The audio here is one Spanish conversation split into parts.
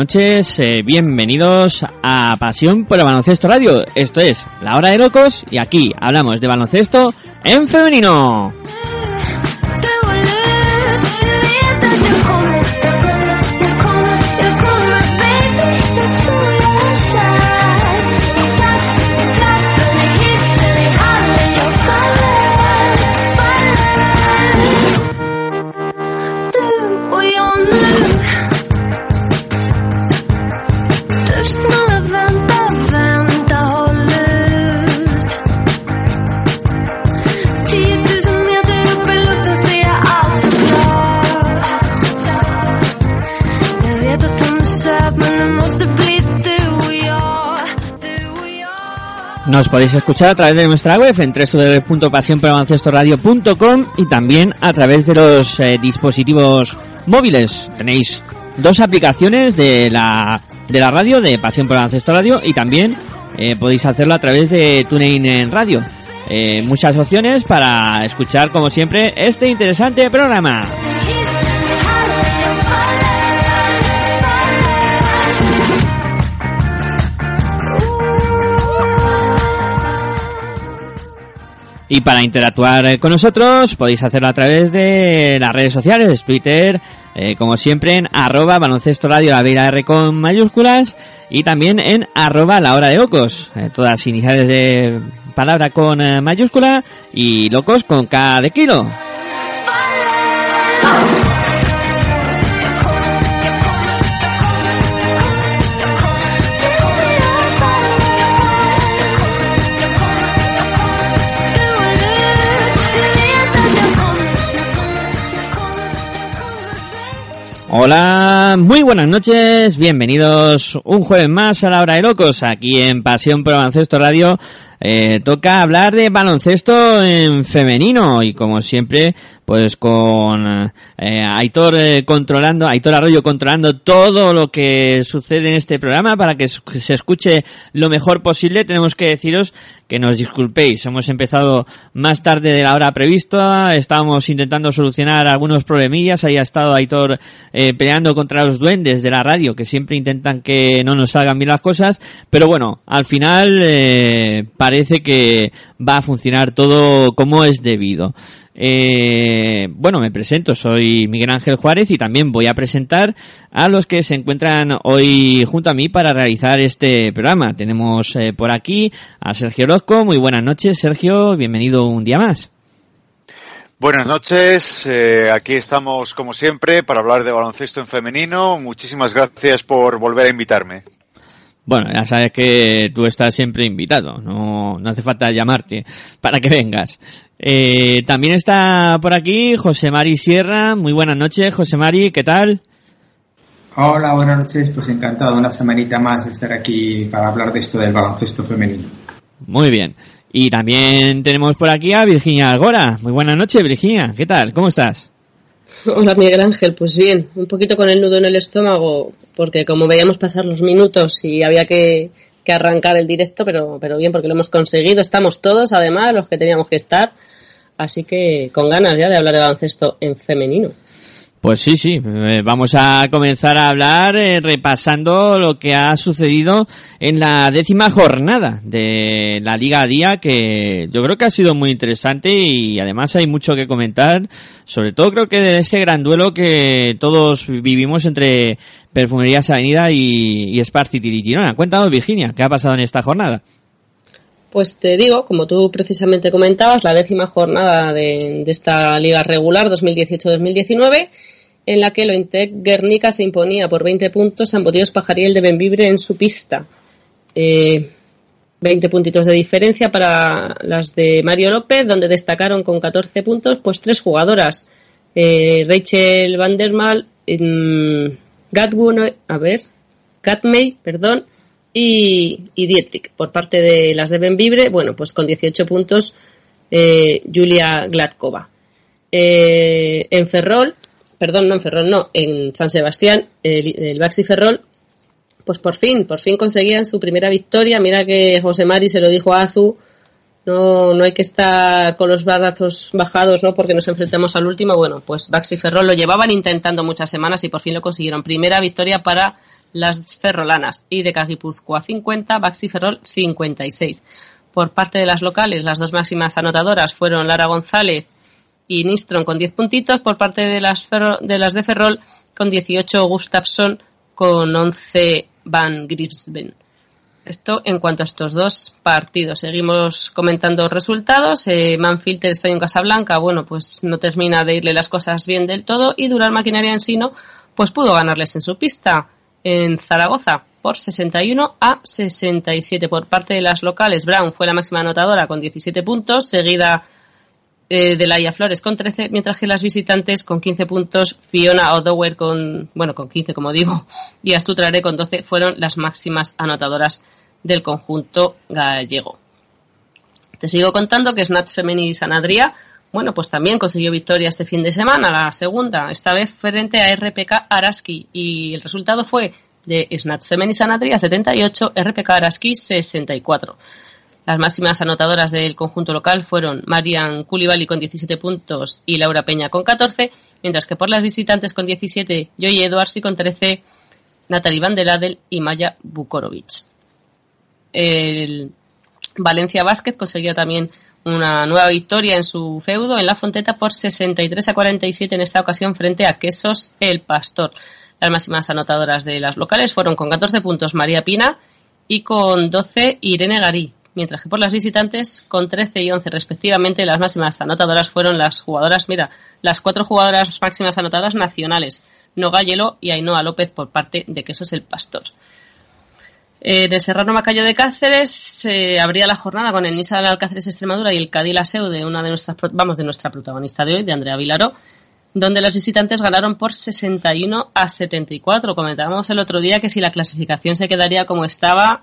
noches, eh, bienvenidos a Pasión por el Baloncesto Radio. Esto es La Hora de Locos y aquí hablamos de baloncesto en femenino. Nos podéis escuchar a través de nuestra web en www.pasionporbaloncestoradio.com y también a través de los eh, dispositivos móviles. Tenéis dos aplicaciones de la, de la radio, de Pasión por Baloncesto Radio, y también eh, podéis hacerlo a través de TuneIn en Radio. Eh, muchas opciones para escuchar, como siempre, este interesante programa. Y para interactuar eh, con nosotros podéis hacerlo a través de las redes sociales, Twitter, eh, como siempre en arroba baloncesto radio R con mayúsculas y también en arroba la hora de locos, eh, todas iniciales de palabra con eh, mayúscula y locos con K de kilo. Hola, muy buenas noches, bienvenidos un jueves más a la hora de locos, aquí en Pasión por Baloncesto Radio. Eh, toca hablar de baloncesto en femenino y como siempre, pues con eh, Aitor eh, controlando, Aitor Arroyo controlando todo lo que sucede en este programa para que se escuche lo mejor posible. Tenemos que deciros que nos disculpéis. Hemos empezado más tarde de la hora prevista. Estábamos intentando solucionar algunos problemillas. Ahí ha estado Aitor eh, peleando contra los duendes de la radio que siempre intentan que no nos salgan bien las cosas. Pero bueno, al final eh, parece que va a funcionar todo como es debido. Eh, bueno, me presento, soy Miguel Ángel Juárez y también voy a presentar a los que se encuentran hoy junto a mí para realizar este programa. Tenemos eh, por aquí a Sergio Orozco. Muy buenas noches, Sergio. Bienvenido un día más. Buenas noches, eh, aquí estamos como siempre para hablar de baloncesto en femenino. Muchísimas gracias por volver a invitarme. Bueno, ya sabes que tú estás siempre invitado, no, no hace falta llamarte para que vengas. Eh, también está por aquí José Mari Sierra. Muy buenas noches, José Mari, ¿qué tal? Hola, buenas noches. Pues encantado una semanita más de estar aquí para hablar de esto del baloncesto femenino. Muy bien. Y también tenemos por aquí a Virginia Algora. Muy buenas noches, Virginia. ¿Qué tal? ¿Cómo estás? Hola Miguel Ángel, pues bien, un poquito con el nudo en el estómago, porque como veíamos pasar los minutos y había que, que arrancar el directo, pero, pero bien, porque lo hemos conseguido, estamos todos, además, los que teníamos que estar, así que con ganas ya de hablar de baloncesto en femenino. Pues sí, sí, eh, vamos a comenzar a hablar eh, repasando lo que ha sucedido en la décima jornada de la Liga Día, que yo creo que ha sido muy interesante y además hay mucho que comentar, sobre todo creo que de ese gran duelo que todos vivimos entre Perfumerías Avenida y, y Spar City y Girona. Cuéntanos, Virginia, ¿qué ha pasado en esta jornada? Pues te digo, como tú precisamente comentabas, la décima jornada de, esta liga regular 2018-2019, en la que el Ointec Guernica se imponía por 20 puntos a Pajariel de Benvibre en su pista. Eh, 20 puntitos de diferencia para las de Mario López, donde destacaron con 14 puntos pues tres jugadoras. Eh, Rachel Vandermal, mm, Gatwun, a ver, Gatmey, perdón, y, y Dietrich. Por parte de las de Benvibre, bueno, pues con 18 puntos, eh, Julia Gladkova. Eh, en Ferrol, perdón, no en Ferrol, no, en San Sebastián, el, el Baxi Ferrol, pues por fin, por fin conseguían su primera victoria. Mira que José Mari se lo dijo a Azu, no, no hay que estar con los brazos bajados, ¿no? Porque nos enfrentamos al último. Bueno, pues Baxi Ferrol lo llevaban intentando muchas semanas y por fin lo consiguieron. Primera victoria para las ferrolanas y de Cagipuzcoa 50, Baxi Ferrol 56. Por parte de las locales, las dos máximas anotadoras fueron Lara González y Nistron con 10 puntitos. Por parte de las, Ferro- de las de Ferrol, con 18 Gustafsson, con 11 Van Grisben. Esto en cuanto a estos dos partidos. Seguimos comentando resultados. Eh, Manfilter Estadio en Casablanca, bueno, pues no termina de irle las cosas bien del todo. Y Dural Maquinaria Ensino, pues pudo ganarles en su pista en Zaragoza por 61 a 67 por parte de las locales. Brown fue la máxima anotadora con 17 puntos, seguida eh, de Laia Flores con 13, mientras que las visitantes con 15 puntos, Fiona O'Dower con, bueno, con 15 como digo, y Astutrare con 12 fueron las máximas anotadoras del conjunto gallego. Te sigo contando que Snatch Femení San Adrià, bueno, pues también consiguió victoria este fin de semana, la segunda, esta vez frente a RPK Araski, y el resultado fue de Snatch Femení San Adrià 78, RPK Araski 64. Las máximas anotadoras del conjunto local fueron Marian Koulibaly con 17 puntos y Laura Peña con 14, mientras que por las visitantes con 17, Joy Edwards y con 13, Natalie Van der Adel y Maya Bukorovic. El Valencia Basket consiguió también una nueva victoria en su feudo en la Fonteta por 63 a 47 en esta ocasión frente a Quesos El Pastor. Las máximas anotadoras de las locales fueron con 14 puntos María Pina y con 12 Irene Garí, mientras que por las visitantes con 13 y 11 respectivamente las máximas anotadoras fueron las jugadoras, mira, las cuatro jugadoras máximas anotadoras nacionales, Noga Hielo y Ainhoa López por parte de Quesos El Pastor. Eh, de Serrano Macayo de Cáceres se abría la jornada con el Nisa de Alcáceres Extremadura y el Cádiz Laseu de una de nuestras, vamos, de nuestra protagonista de hoy, de Andrea Vilaró, donde las visitantes ganaron por 61 a 74. Comentábamos el otro día que si la clasificación se quedaría como estaba,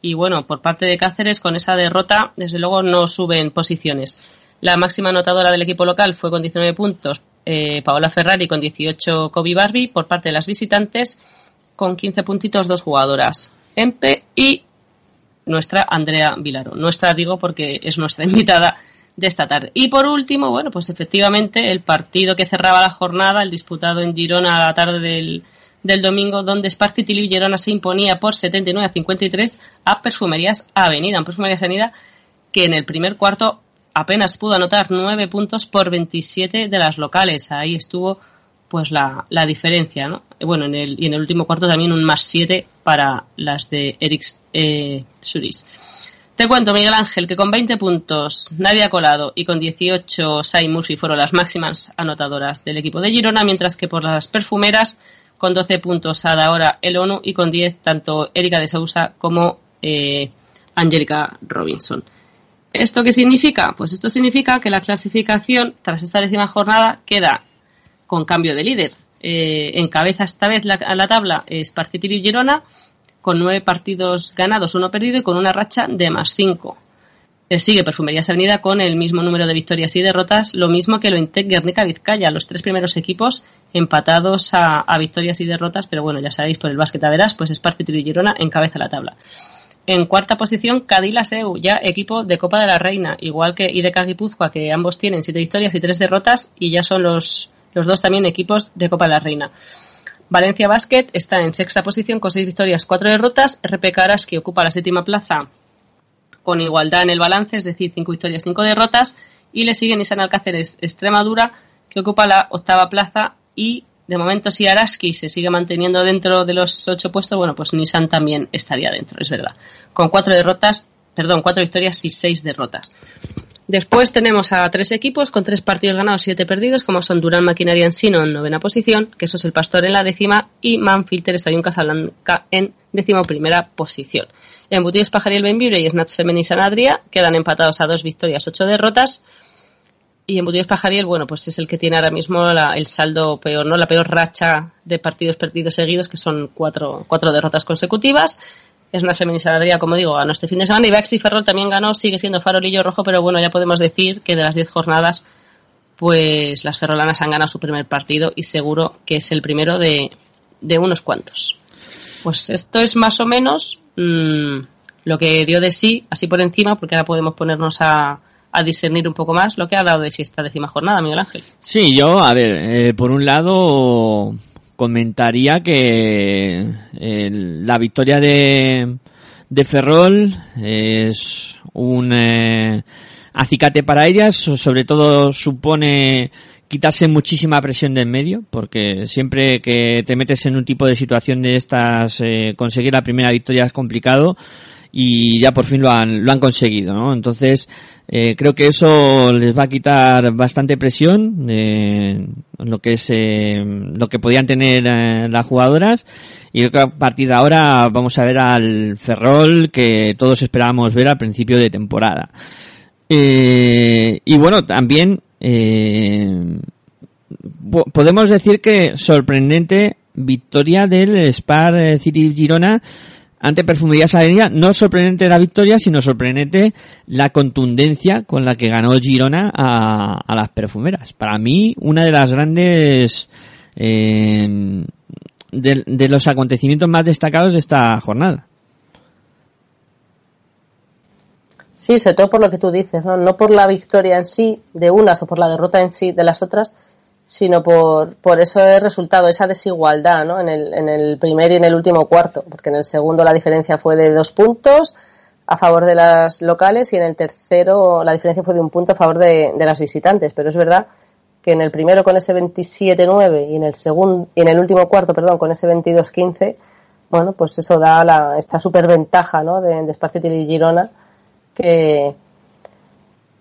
y bueno, por parte de Cáceres, con esa derrota, desde luego no suben posiciones. La máxima anotadora del equipo local fue con 19 puntos eh, Paola Ferrari, con 18 Kobe Barbie, por parte de las visitantes, con 15 puntitos dos jugadoras, Empe y nuestra Andrea Vilaro. Nuestra digo porque es nuestra invitada de esta tarde. Y por último, bueno, pues efectivamente el partido que cerraba la jornada, el disputado en Girona a la tarde del, del domingo, donde Sparti Tilly Girona se imponía por 79 a 53 a Perfumerías Avenida. En Perfumerías Avenida que en el primer cuarto apenas pudo anotar 9 puntos por 27 de las locales. Ahí estuvo pues la, la diferencia, ¿no? Bueno, en el, y en el último cuarto también un más 7 para las de Eric eh, Suris. Te cuento, Miguel Ángel, que con 20 puntos Nadia Colado y con 18 Sai Murphy fueron las máximas anotadoras del equipo de Girona, mientras que por las perfumeras con 12 puntos Adaora El ONU y con 10 tanto Erika de Sousa como eh, Angélica Robinson. ¿Esto qué significa? Pues esto significa que la clasificación tras esta décima jornada queda con cambio de líder. Eh, encabeza esta vez la, a la tabla Esparcipiri y Girona con nueve partidos ganados, uno perdido y con una racha de más cinco. Eh, sigue Perfumerías Avenida con el mismo número de victorias y derrotas, lo mismo que lo Intec Guernica Vizcaya, los tres primeros equipos empatados a, victorias y derrotas, pero bueno, ya sabéis, por el básquet a verás, pues Esparcipiri y Girona encabeza la tabla. En cuarta posición, Cadila Seu, ya equipo de Copa de la Reina, igual que IDK Guipúzcoa, que ambos tienen siete victorias y tres derrotas y ya son los los dos también equipos de Copa de la Reina. Valencia Basket está en sexta posición con seis victorias, cuatro derrotas. RPK Araski ocupa la séptima plaza con igualdad en el balance, es decir, cinco victorias, cinco derrotas. Y le sigue Nissan Alcáceres Extremadura, que ocupa la octava plaza. Y de momento, si Araski se sigue manteniendo dentro de los ocho puestos, bueno, pues Nissan también estaría dentro, es verdad. Con cuatro derrotas, perdón, cuatro victorias y seis derrotas. Después tenemos a tres equipos con tres partidos ganados, siete perdidos, como son Durán Maquinaria Ensino en novena posición, que es el Pastor en la décima, y Manfilter Estadio Casablanca en décimo primera posición. En Butillos Pajariel Benvibre y Snatch San Adria quedan empatados a dos victorias, ocho derrotas. Y en Butillos Pajariel, bueno, pues es el que tiene ahora mismo el saldo peor, ¿no? La peor racha de partidos perdidos seguidos, que son cuatro, cuatro derrotas consecutivas. Es una feminizadría, como digo, ganó este fin de semana. Y Baxi Ferrol también ganó, sigue siendo farolillo rojo, pero bueno, ya podemos decir que de las 10 jornadas, pues las ferrolanas han ganado su primer partido y seguro que es el primero de, de unos cuantos. Pues esto es más o menos mm, lo que dio de sí, así por encima, porque ahora podemos ponernos a, a discernir un poco más lo que ha dado de sí esta décima jornada, Miguel Ángel. Sí, yo, a ver, eh, por un lado comentaría que eh, la victoria de, de Ferrol es un eh, acicate para ellas, so- sobre todo supone quitarse muchísima presión de en medio, porque siempre que te metes en un tipo de situación de estas, eh, conseguir la primera victoria es complicado y ya por fin lo han, lo han conseguido, ¿no? Entonces, eh, creo que eso les va a quitar bastante presión, eh, lo que es, eh, lo que podían tener eh, las jugadoras. Y creo que a partir de ahora vamos a ver al Ferrol que todos esperábamos ver al principio de temporada. Eh, y bueno, también, po- podemos decir que sorprendente victoria del Spar City Girona ante Perfumerías Avenida. No sorprendente la victoria, sino sorprendente la contundencia con la que ganó Girona a, las perfumeras. Para mí, una de las grandes eh, de, de los acontecimientos más destacados de esta jornada. Sí, sobre todo por lo que tú dices, ¿no? No por la victoria en sí de unas o por la derrota en sí de las otras, sino por, por ese resultado, esa desigualdad, ¿no? En el, en el primer y en el último cuarto, porque en el segundo la diferencia fue de dos puntos a favor de las locales y en el tercero la diferencia fue de un punto a favor de, de las visitantes, pero es verdad que en el primero con ese 27-9 y en el segundo y en el último cuarto, perdón, con ese 22-15, bueno, pues eso da la, esta superventaja, ¿no? De, de Espacio y Girona que,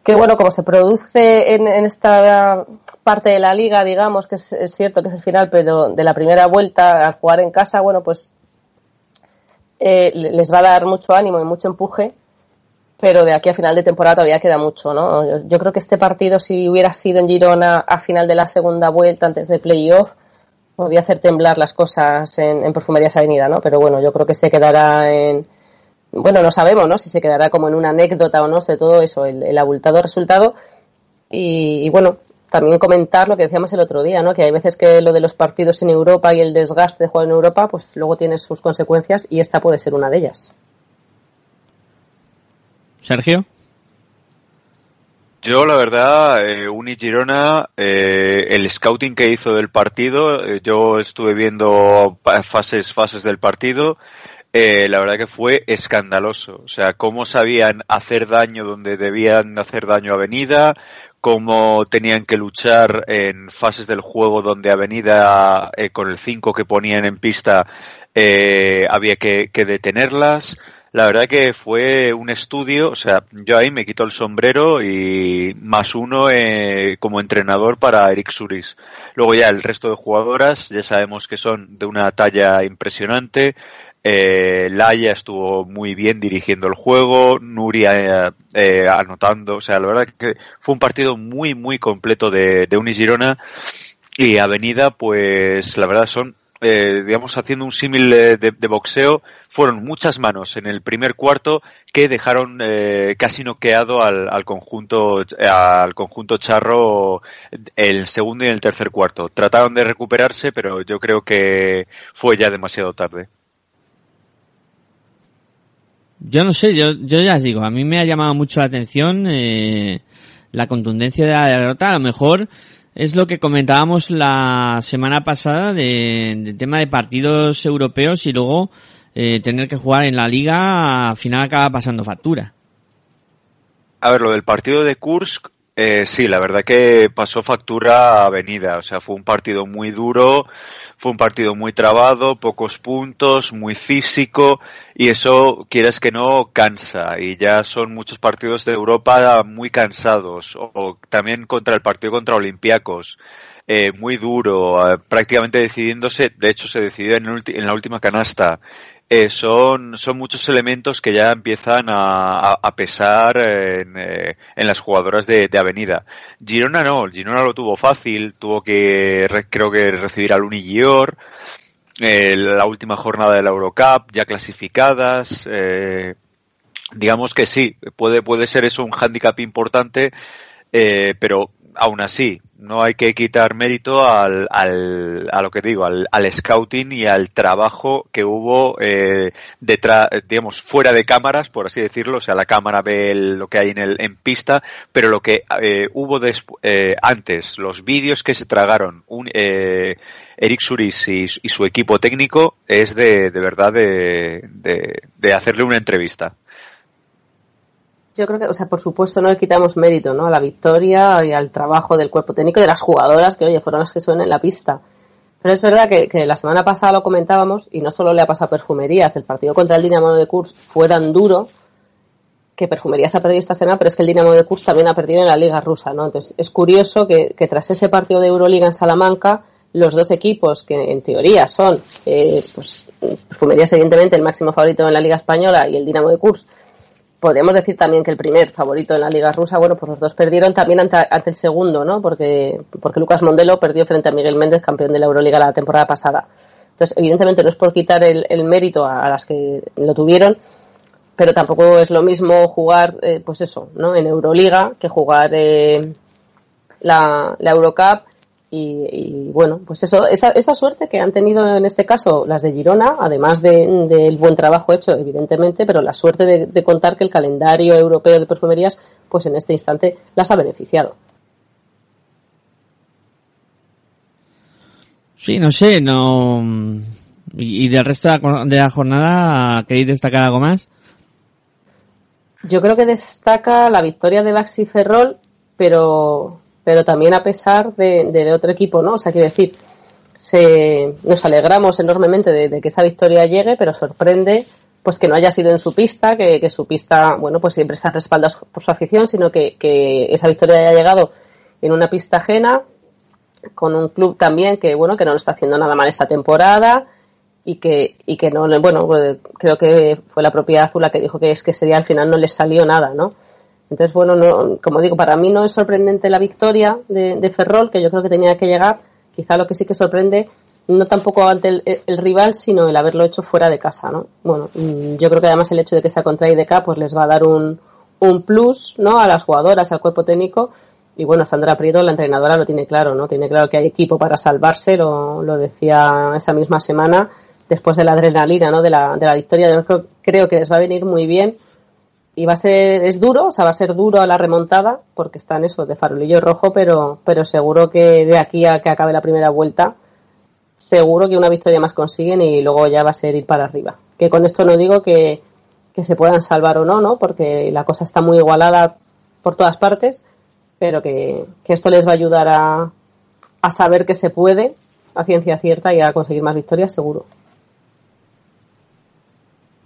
que bueno, como se produce en, en esta parte de la liga, digamos, que es, es cierto que es el final, pero de la primera vuelta al jugar en casa, bueno, pues eh, les va a dar mucho ánimo y mucho empuje, pero de aquí a final de temporada todavía queda mucho, ¿no? Yo, creo que este partido, si hubiera sido en Girona a final de la segunda vuelta, antes de playoff, podría hacer temblar las cosas en, en Perfumerías Avenida, ¿no? Pero bueno, yo creo que se quedará en, bueno, no sabemos, ¿no? Si se quedará como en una anécdota o no, sé todo eso, el, abultado resultado. Y, bueno, también comentar lo que decíamos el otro día, ¿no? Que hay veces que lo de los partidos en Europa y el desgaste de jugar en Europa, pues luego tiene sus consecuencias y esta puede ser una de ellas. Sergio. Yo, la verdad, eh, Uni Girona, eh, el scouting que hizo del partido, eh, yo estuve viendo fases, fases del partido, eh, la verdad que fue escandaloso. O sea, cómo sabían hacer daño donde debían hacer daño a Avenida, cómo tenían que luchar en fases del juego donde Avenida, eh, con el 5 que ponían en pista, eh, había que, detenerlas. La verdad que fue un estudio, o sea, yo ahí me quito el sombrero y más uno eh, como entrenador para Eric Suris. Luego ya el resto de jugadoras ya sabemos que son de una talla impresionante. Eh, Laia estuvo muy bien dirigiendo el juego, Nuria eh, eh, anotando, o sea, la verdad que fue un partido muy, muy completo de, de Unigirona y Avenida, pues la verdad son eh, digamos, haciendo un símil de, de boxeo, fueron muchas manos en el primer cuarto que dejaron eh, casi noqueado al, al conjunto al conjunto charro el segundo y el tercer cuarto. Trataron de recuperarse, pero yo creo que fue ya demasiado tarde. Yo no sé, yo, ya os digo, a mí me ha llamado mucho la atención eh, la contundencia de la derrota. A lo mejor es lo que comentábamos la semana pasada de, del tema de partidos europeos y luego eh, tener que jugar en la liga, al final acaba pasando factura. A ver, lo del partido de Kursk, eh, sí, la verdad que pasó factura a venida. O sea, fue un partido muy duro, fue un partido muy trabado, pocos puntos, muy físico, y eso, quieres que no, cansa. Y ya son muchos partidos de Europa muy cansados. O, también contra el partido contra Olympiacos. Eh, muy duro, eh, prácticamente decidiéndose, de hecho se decidió en, en la última canasta. Eh, son, son muchos elementos que ya empiezan a, a- pesar en, eh, en las jugadoras de, de Avenida. Girona no, Girona lo tuvo fácil, tuvo que, re- creo que recibir al Unigior, eh, la última jornada de la Eurocup, ya clasificadas, eh, digamos que sí, puede, puede ser eso un hándicap importante, pero aún así, no hay que quitar mérito al, al, a lo que digo, al, al scouting y al trabajo que hubo eh, detrás, digamos, fuera de cámaras, por así decirlo. O sea, la cámara ve lo que hay en, el, en pista, pero lo que eh, hubo eh, antes, los vídeos que se tragaron un, eh, Eric Suris y, y su equipo técnico, es de, de verdad de, de, de hacerle una entrevista. Yo creo que, o sea, por supuesto no le quitamos mérito, ¿no? A la victoria y al trabajo del cuerpo técnico y de las jugadoras que, oye, fueron las que suenan en la pista. Pero es verdad que, que la semana pasada lo comentábamos y no solo le ha pasado Perfumerías, el partido contra el Dinamo de Kurs fue tan duro que Perfumerías ha perdido esta semana, pero es que el Dinamo de Kurs también ha perdido en la Liga Rusa, ¿no? Entonces es curioso que, que tras ese partido de Euroliga en Salamanca, los dos equipos que en teoría son, eh, pues, Perfumerías evidentemente el máximo favorito en la Liga Española y el Dinamo de Kurs podríamos decir también que el primer favorito en la liga rusa, bueno, pues los dos perdieron también ante, ante el segundo, ¿no? Porque, porque Lucas Mondelo perdió frente a Miguel Méndez, campeón de la Euroliga la temporada pasada. Entonces, evidentemente no es por quitar el, el mérito a, las que lo tuvieron, pero tampoco es lo mismo jugar, eh, pues eso, ¿no? En Euroliga que jugar eh, la Eurocup y, y, bueno, pues eso, esa, esa suerte que han tenido en este caso las de Girona, además de- del buen trabajo hecho, evidentemente, pero la suerte de, de contar que el calendario europeo de perfumerías, pues en este instante las ha beneficiado. Sí, no sé, no. Y, y del resto de de la jornada, ¿queréis destacar algo más? Yo creo que destaca la victoria de Baxi Ferrol, pero, pero también a pesar de, otro equipo, ¿no? O sea, quiero decir, se, nos alegramos enormemente de, que esta victoria llegue, pero sorprende pues que no haya sido en su pista, que, que su pista, bueno, pues siempre está respaldada por su afición, sino que, que esa victoria haya llegado en una pista ajena, con un club también que, bueno, que no lo está haciendo nada mal esta temporada, y que y que no bueno creo que fue la propia Azul la que dijo que es que sería al final no les salió nada no entonces bueno no, como digo para mí no es sorprendente la victoria de, de Ferrol que yo creo que tenía que llegar quizá lo que sí que sorprende no tampoco ante el, rival sino el haberlo hecho fuera de casa no bueno mm, yo creo que además el hecho de que está contra IDK pues les va a dar un un plus no a las jugadoras al cuerpo técnico y bueno, Sandra Prieto, la entrenadora, lo tiene claro, ¿no? Tiene claro que hay equipo para salvarse, lo, lo decía esa misma semana, después de la adrenalina, ¿no? De la, de la victoria. Yo creo, creo que les va a venir muy bien y va a ser, es duro, o sea, va a ser duro a la remontada, porque están eso, de farolillo rojo, pero, pero seguro que de aquí a que acabe la primera vuelta, seguro que una victoria más consiguen y luego ya va a ser ir para arriba. Que con esto no digo que, que se puedan salvar o no, ¿no? Porque la cosa está muy igualada por todas partes, pero que, que esto les va a ayudar a, a saber que se puede a ciencia cierta y a conseguir más victorias seguro.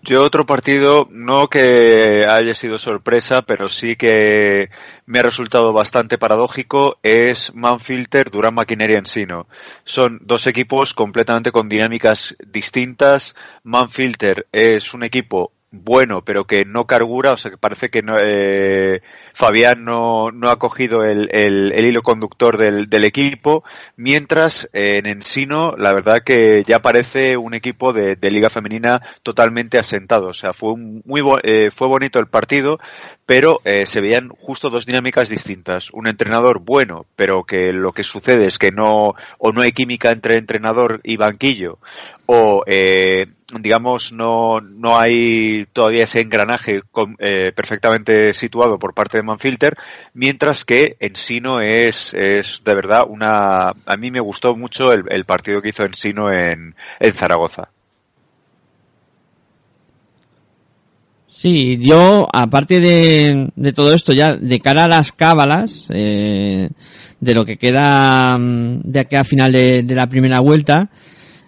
Yo otro partido, no que haya sido sorpresa, pero sí que me ha resultado bastante paradójico, es Manfilter, Durán Maquinaria Ensino. Son dos equipos completamente con dinámicas distintas. Manfilter es un equipo bueno, pero que no cargura, o sea que parece que no, eh, Fabián no, no ha cogido el, el, hilo conductor del, del equipo, mientras eh, en Ensino la verdad que ya parece un equipo de, de liga femenina totalmente asentado, o sea fue un, muy bo- eh, fue bonito el partido, pero eh, se veían justo dos dinámicas distintas. Un entrenador bueno, pero que lo que sucede es que no, o no hay química entre entrenador y banquillo, o eh, digamos no, no hay todavía ese engranaje eh, perfectamente situado por parte de Manfilter, mientras que Ensino es, es de verdad una, a mí me gustó mucho el, partido que hizo Ensino en, en Zaragoza. Sí, yo, aparte de, de todo esto, ya de cara a las cábalas, eh, de lo que queda mm, de aquí a final de, de la primera vuelta,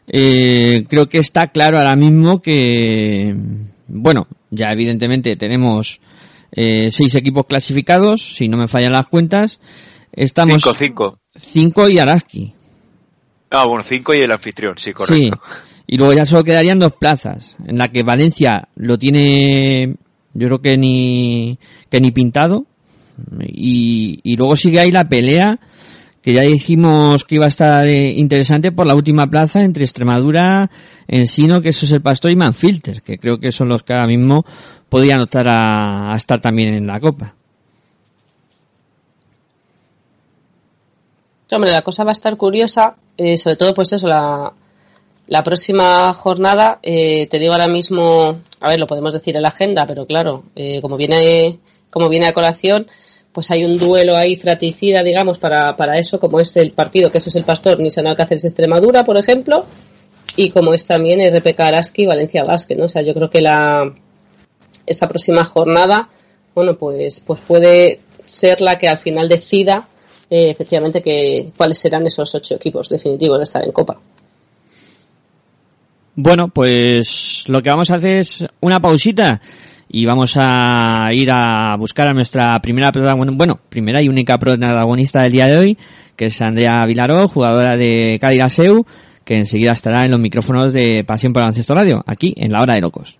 eh, creo que está claro ahora mismo que, bueno, ya evidentemente tenemos eh, seis equipos clasificados, si no me fallan las cuentas, estamos 5-5. cinco y Araski. Ah, bueno, 5 y el anfitrión, sí, correcto. Sí. Y luego ya solo quedarían dos plazas, en la que Valencia lo tiene, yo creo que ni, que ni pintado. Y, y luego sigue ahí la pelea, que ya dijimos que iba a estar eh, interesante por la última plaza entre Extremadura, Ensino, que eso es el Pastor, y Manfilter, que creo que son los que ahora mismo podían optar a, estar también en la Copa. Hombre, la cosa va a estar curiosa, eh, sobre todo pues eso, la, la próxima jornada, eh, te digo ahora mismo, a ver, lo podemos decir en la agenda, pero claro, eh, como viene como viene a colación, pues hay un duelo ahí fratricida, digamos, para, para eso, como es el partido, que eso es el Pastor, Nissan Alcáceres Extremadura, por ejemplo, y como es también RPK Araski Valencia Basket, ¿no? O sea, yo creo que la esta próxima jornada, bueno, pues, pues puede ser la que al final decida eh, efectivamente que cuáles serán esos ocho equipos definitivos de estar en Copa. Bueno, pues lo que vamos a hacer es una pausita y vamos a ir a buscar a nuestra primera protagonista, bueno, primera y única protagonista del día de hoy, que es Andrea Vilaró, jugadora de Cádiz Aseu, que enseguida estará en los micrófonos de Pasión por Baloncesto Radio, aquí en la hora de locos.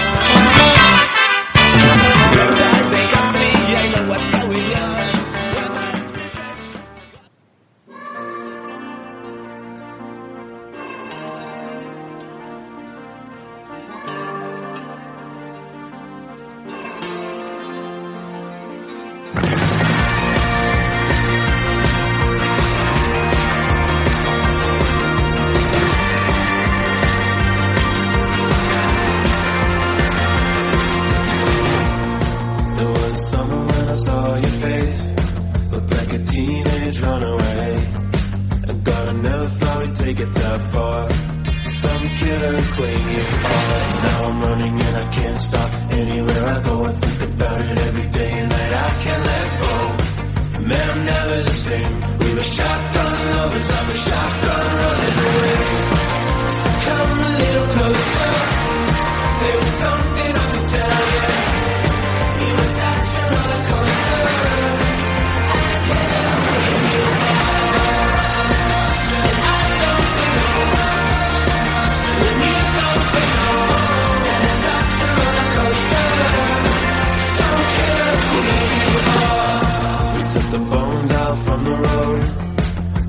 the bones out from the road.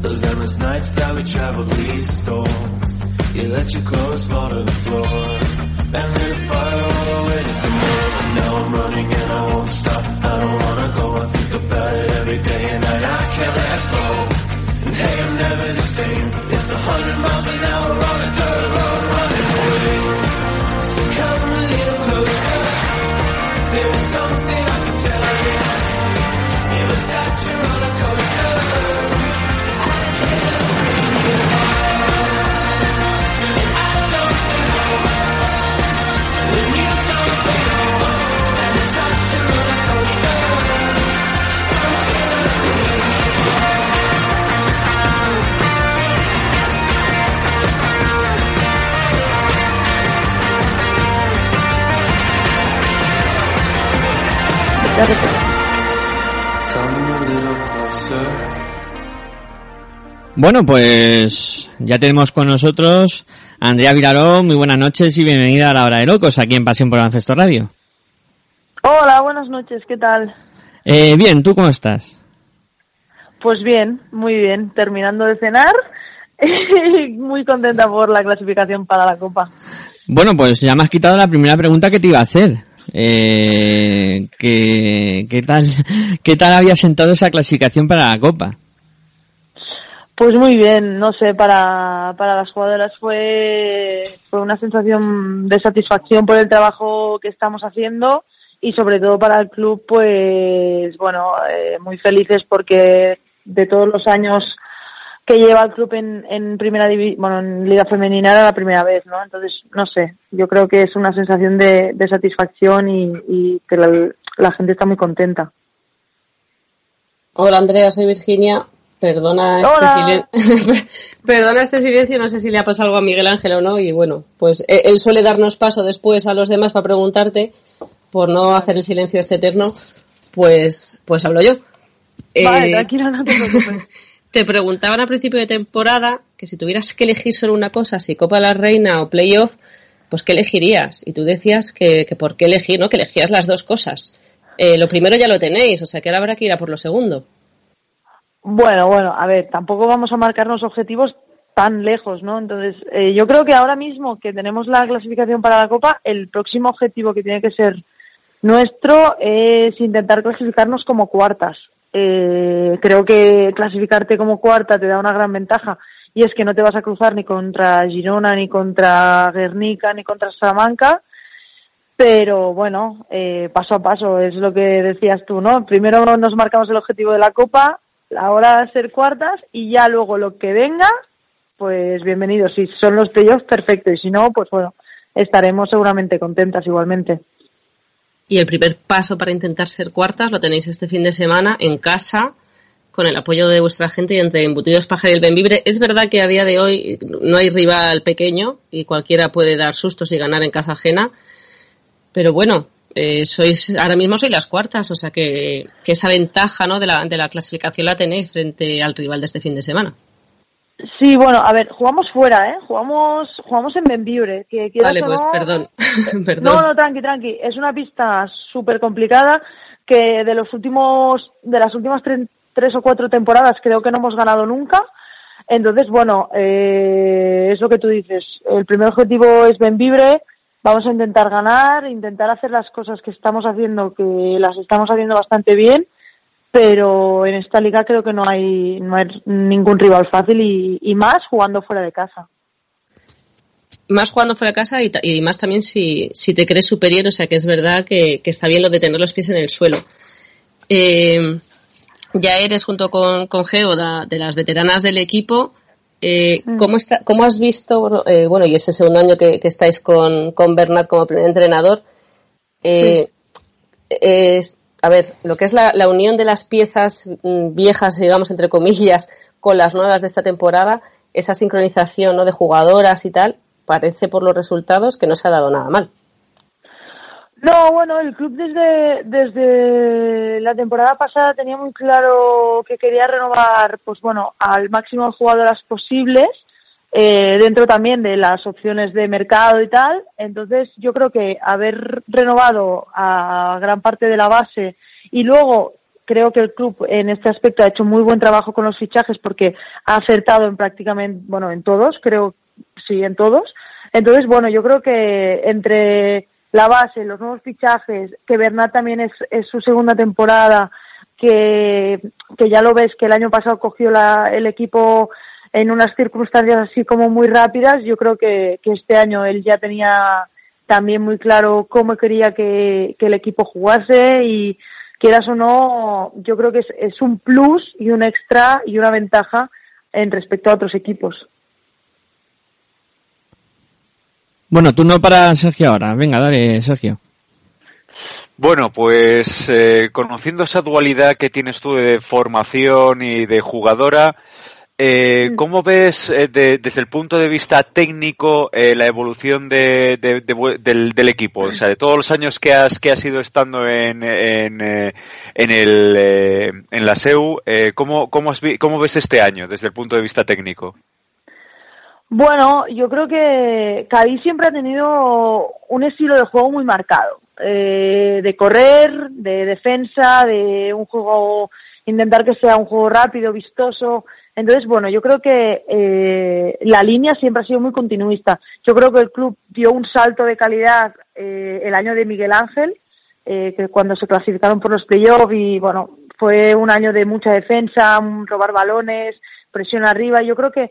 Those endless nights that we traveled east or You let your clothes fall to the floor. And lit a fire all the way to the moon. Now I'm running and I won't stop. I don't wanna go, I think about it every day and night. I can't let go. And hey, I'm never the same. It's a hundred miles an hour Bueno, pues ya tenemos con nosotros a Andrea Vilaró. Muy buenas noches y bienvenida a la hora de locos aquí en Pasión por Baloncesto Radio. Hola, buenas noches, ¿qué tal? Eh, bien, ¿tú cómo estás? Pues bien, muy bien, terminando de cenar y muy contenta por la clasificación para la Copa. Bueno, pues ya me has quitado la primera pregunta que te iba a hacer. Eh, ¿qué, qué tal, ¿Qué tal había sentado esa clasificación para la Copa? Pues muy bien, no sé, para, para las jugadoras fue, fue una sensación de satisfacción por el trabajo que estamos haciendo y sobre todo para el club, pues bueno, eh, muy felices porque de todos los años que lleva el club en, en primera divi- bueno, en liga femenina era la primera vez, ¿no? Entonces, no sé, yo creo que es una sensación de, de satisfacción y, y que la, la gente está muy contenta. Hola Andrea, soy Virginia. Perdona este, Hola. silen- Perdona este silencio, no sé si le ha pasado algo a Miguel Ángel o no. Y bueno, pues eh, él suele darnos paso después a los demás para preguntarte, por no hacer el silencio este eterno, pues, pues hablo yo. Vale, Eh, tranquila, no te preocupes. te preguntaban a principio de temporada que si tuvieras que elegir solo una cosa, si Copa de la Reina o Playoff, pues ¿qué elegirías? Y tú decías que, que por qué elegir, ¿no? Que elegías las dos cosas. Eh, lo primero ya lo tenéis, o sea que ahora habrá que ir a por lo segundo. Bueno, bueno, a ver, tampoco vamos a marcarnos objetivos tan lejos, ¿no? Entonces, eh, yo creo que ahora mismo que tenemos la clasificación para la Copa, el próximo objetivo que tiene que ser nuestro es intentar clasificarnos como cuartas. Eh, creo que clasificarte como cuarta te da una gran ventaja y es que no te vas a cruzar ni contra Girona, ni contra Guernica, ni contra Salamanca. Pero bueno, eh, paso a paso es lo que decías tú, ¿no? Primero nos marcamos el objetivo de la Copa, ahora ser cuartas y ya luego lo que venga, pues bienvenido. Si son los playoffs, perfecto. Y si no, pues bueno, estaremos seguramente contentas igualmente. Y el primer paso para intentar ser cuartas lo tenéis este fin de semana en casa, con el apoyo de vuestra gente y entre Embutidos Pajar y el. Es verdad que a día de hoy no hay rival pequeño y cualquiera puede dar sustos y ganar en casa ajena. Pero bueno, eh, sois ahora mismo sois las cuartas, o sea que, que esa ventaja ¿no? de, la, de la clasificación la tenéis frente al rival de este fin de semana. Sí, bueno, a ver, jugamos fuera, ¿eh? Jugamos, jugamos en Benvibre. Que Vale, o pues no- perdón. perdón. No, no, tranqui, tranqui. Es una pista súper complicada que de los últimos, de las últimas tre- tres o cuatro temporadas creo que no hemos ganado nunca. Entonces, bueno, eh, es lo que tú dices. El primer objetivo es Benvibre. Vamos a intentar ganar, intentar hacer las cosas que estamos haciendo, que las estamos haciendo bastante bien. Pero en esta liga creo que no hay, no hay ningún rival fácil y, y más jugando fuera de casa. más jugando fuera de casa y, más también si, si te crees superior, o sea que es verdad que, que está bien lo de tener los pies en el suelo. Eh, ya eres junto con, con Geo de las veteranas del equipo. Eh, ¿cómo, está, ¿Cómo has visto, eh, bueno, y ese segundo año que, que estáis con, con Bernat como primer entrenador, eh, es- a ver, lo que es la, unión de las piezas mm, viejas, digamos, entre comillas, con las nuevas de esta temporada, esa sincronización ¿no? de jugadoras y tal, parece por los resultados que no se ha dado nada mal. No, bueno, el club desde, desde la temporada pasada tenía muy claro que quería renovar, pues bueno, al máximo de jugadoras posibles, eh, dentro también de las opciones de mercado y tal. Entonces, yo creo que haber renovado a gran parte de la base y luego creo que el club en este aspecto ha hecho muy buen trabajo con los fichajes porque ha acertado en prácticamente, bueno, en todos, creo, sí, en todos. Entonces, bueno, yo creo que entre la base, los nuevos fichajes, que Bernat también es, es su segunda temporada, que, que ya lo ves que el año pasado cogió la, el equipo en unas circunstancias así como muy rápidas, yo creo que, que este año él ya tenía también muy claro cómo quería que, que el equipo jugase y quieras o no, yo creo que es, es un plus y un extra y una ventaja en respecto a otros equipos. Bueno, tú no para Sergio ahora. Venga, dale, Sergio. Bueno, pues eh, conociendo esa dualidad que tienes tú de formación y de jugadora, eh, ¿cómo ves eh, de- desde el punto de vista técnico eh, la evolución de, de- del, del equipo? O sea, de todos los años que has, que has ido estando en, en, eh, en, el, eh, en la SEU, eh, ¿cómo, cómo, has ¿cómo ves este año desde el punto de vista técnico? Bueno, yo creo que Cádiz siempre ha tenido un estilo de juego muy marcado, eh, de correr, de defensa, de un juego, intentar que sea un juego rápido, vistoso. Entonces, bueno, yo creo que eh, la línea siempre ha sido muy continuista. Yo creo que el club dio un salto de calidad eh, el año de Miguel Ángel, eh, que cuando se clasificaron por los playoffs y bueno, fue un año de mucha defensa, robar balones, presión arriba. Yo creo que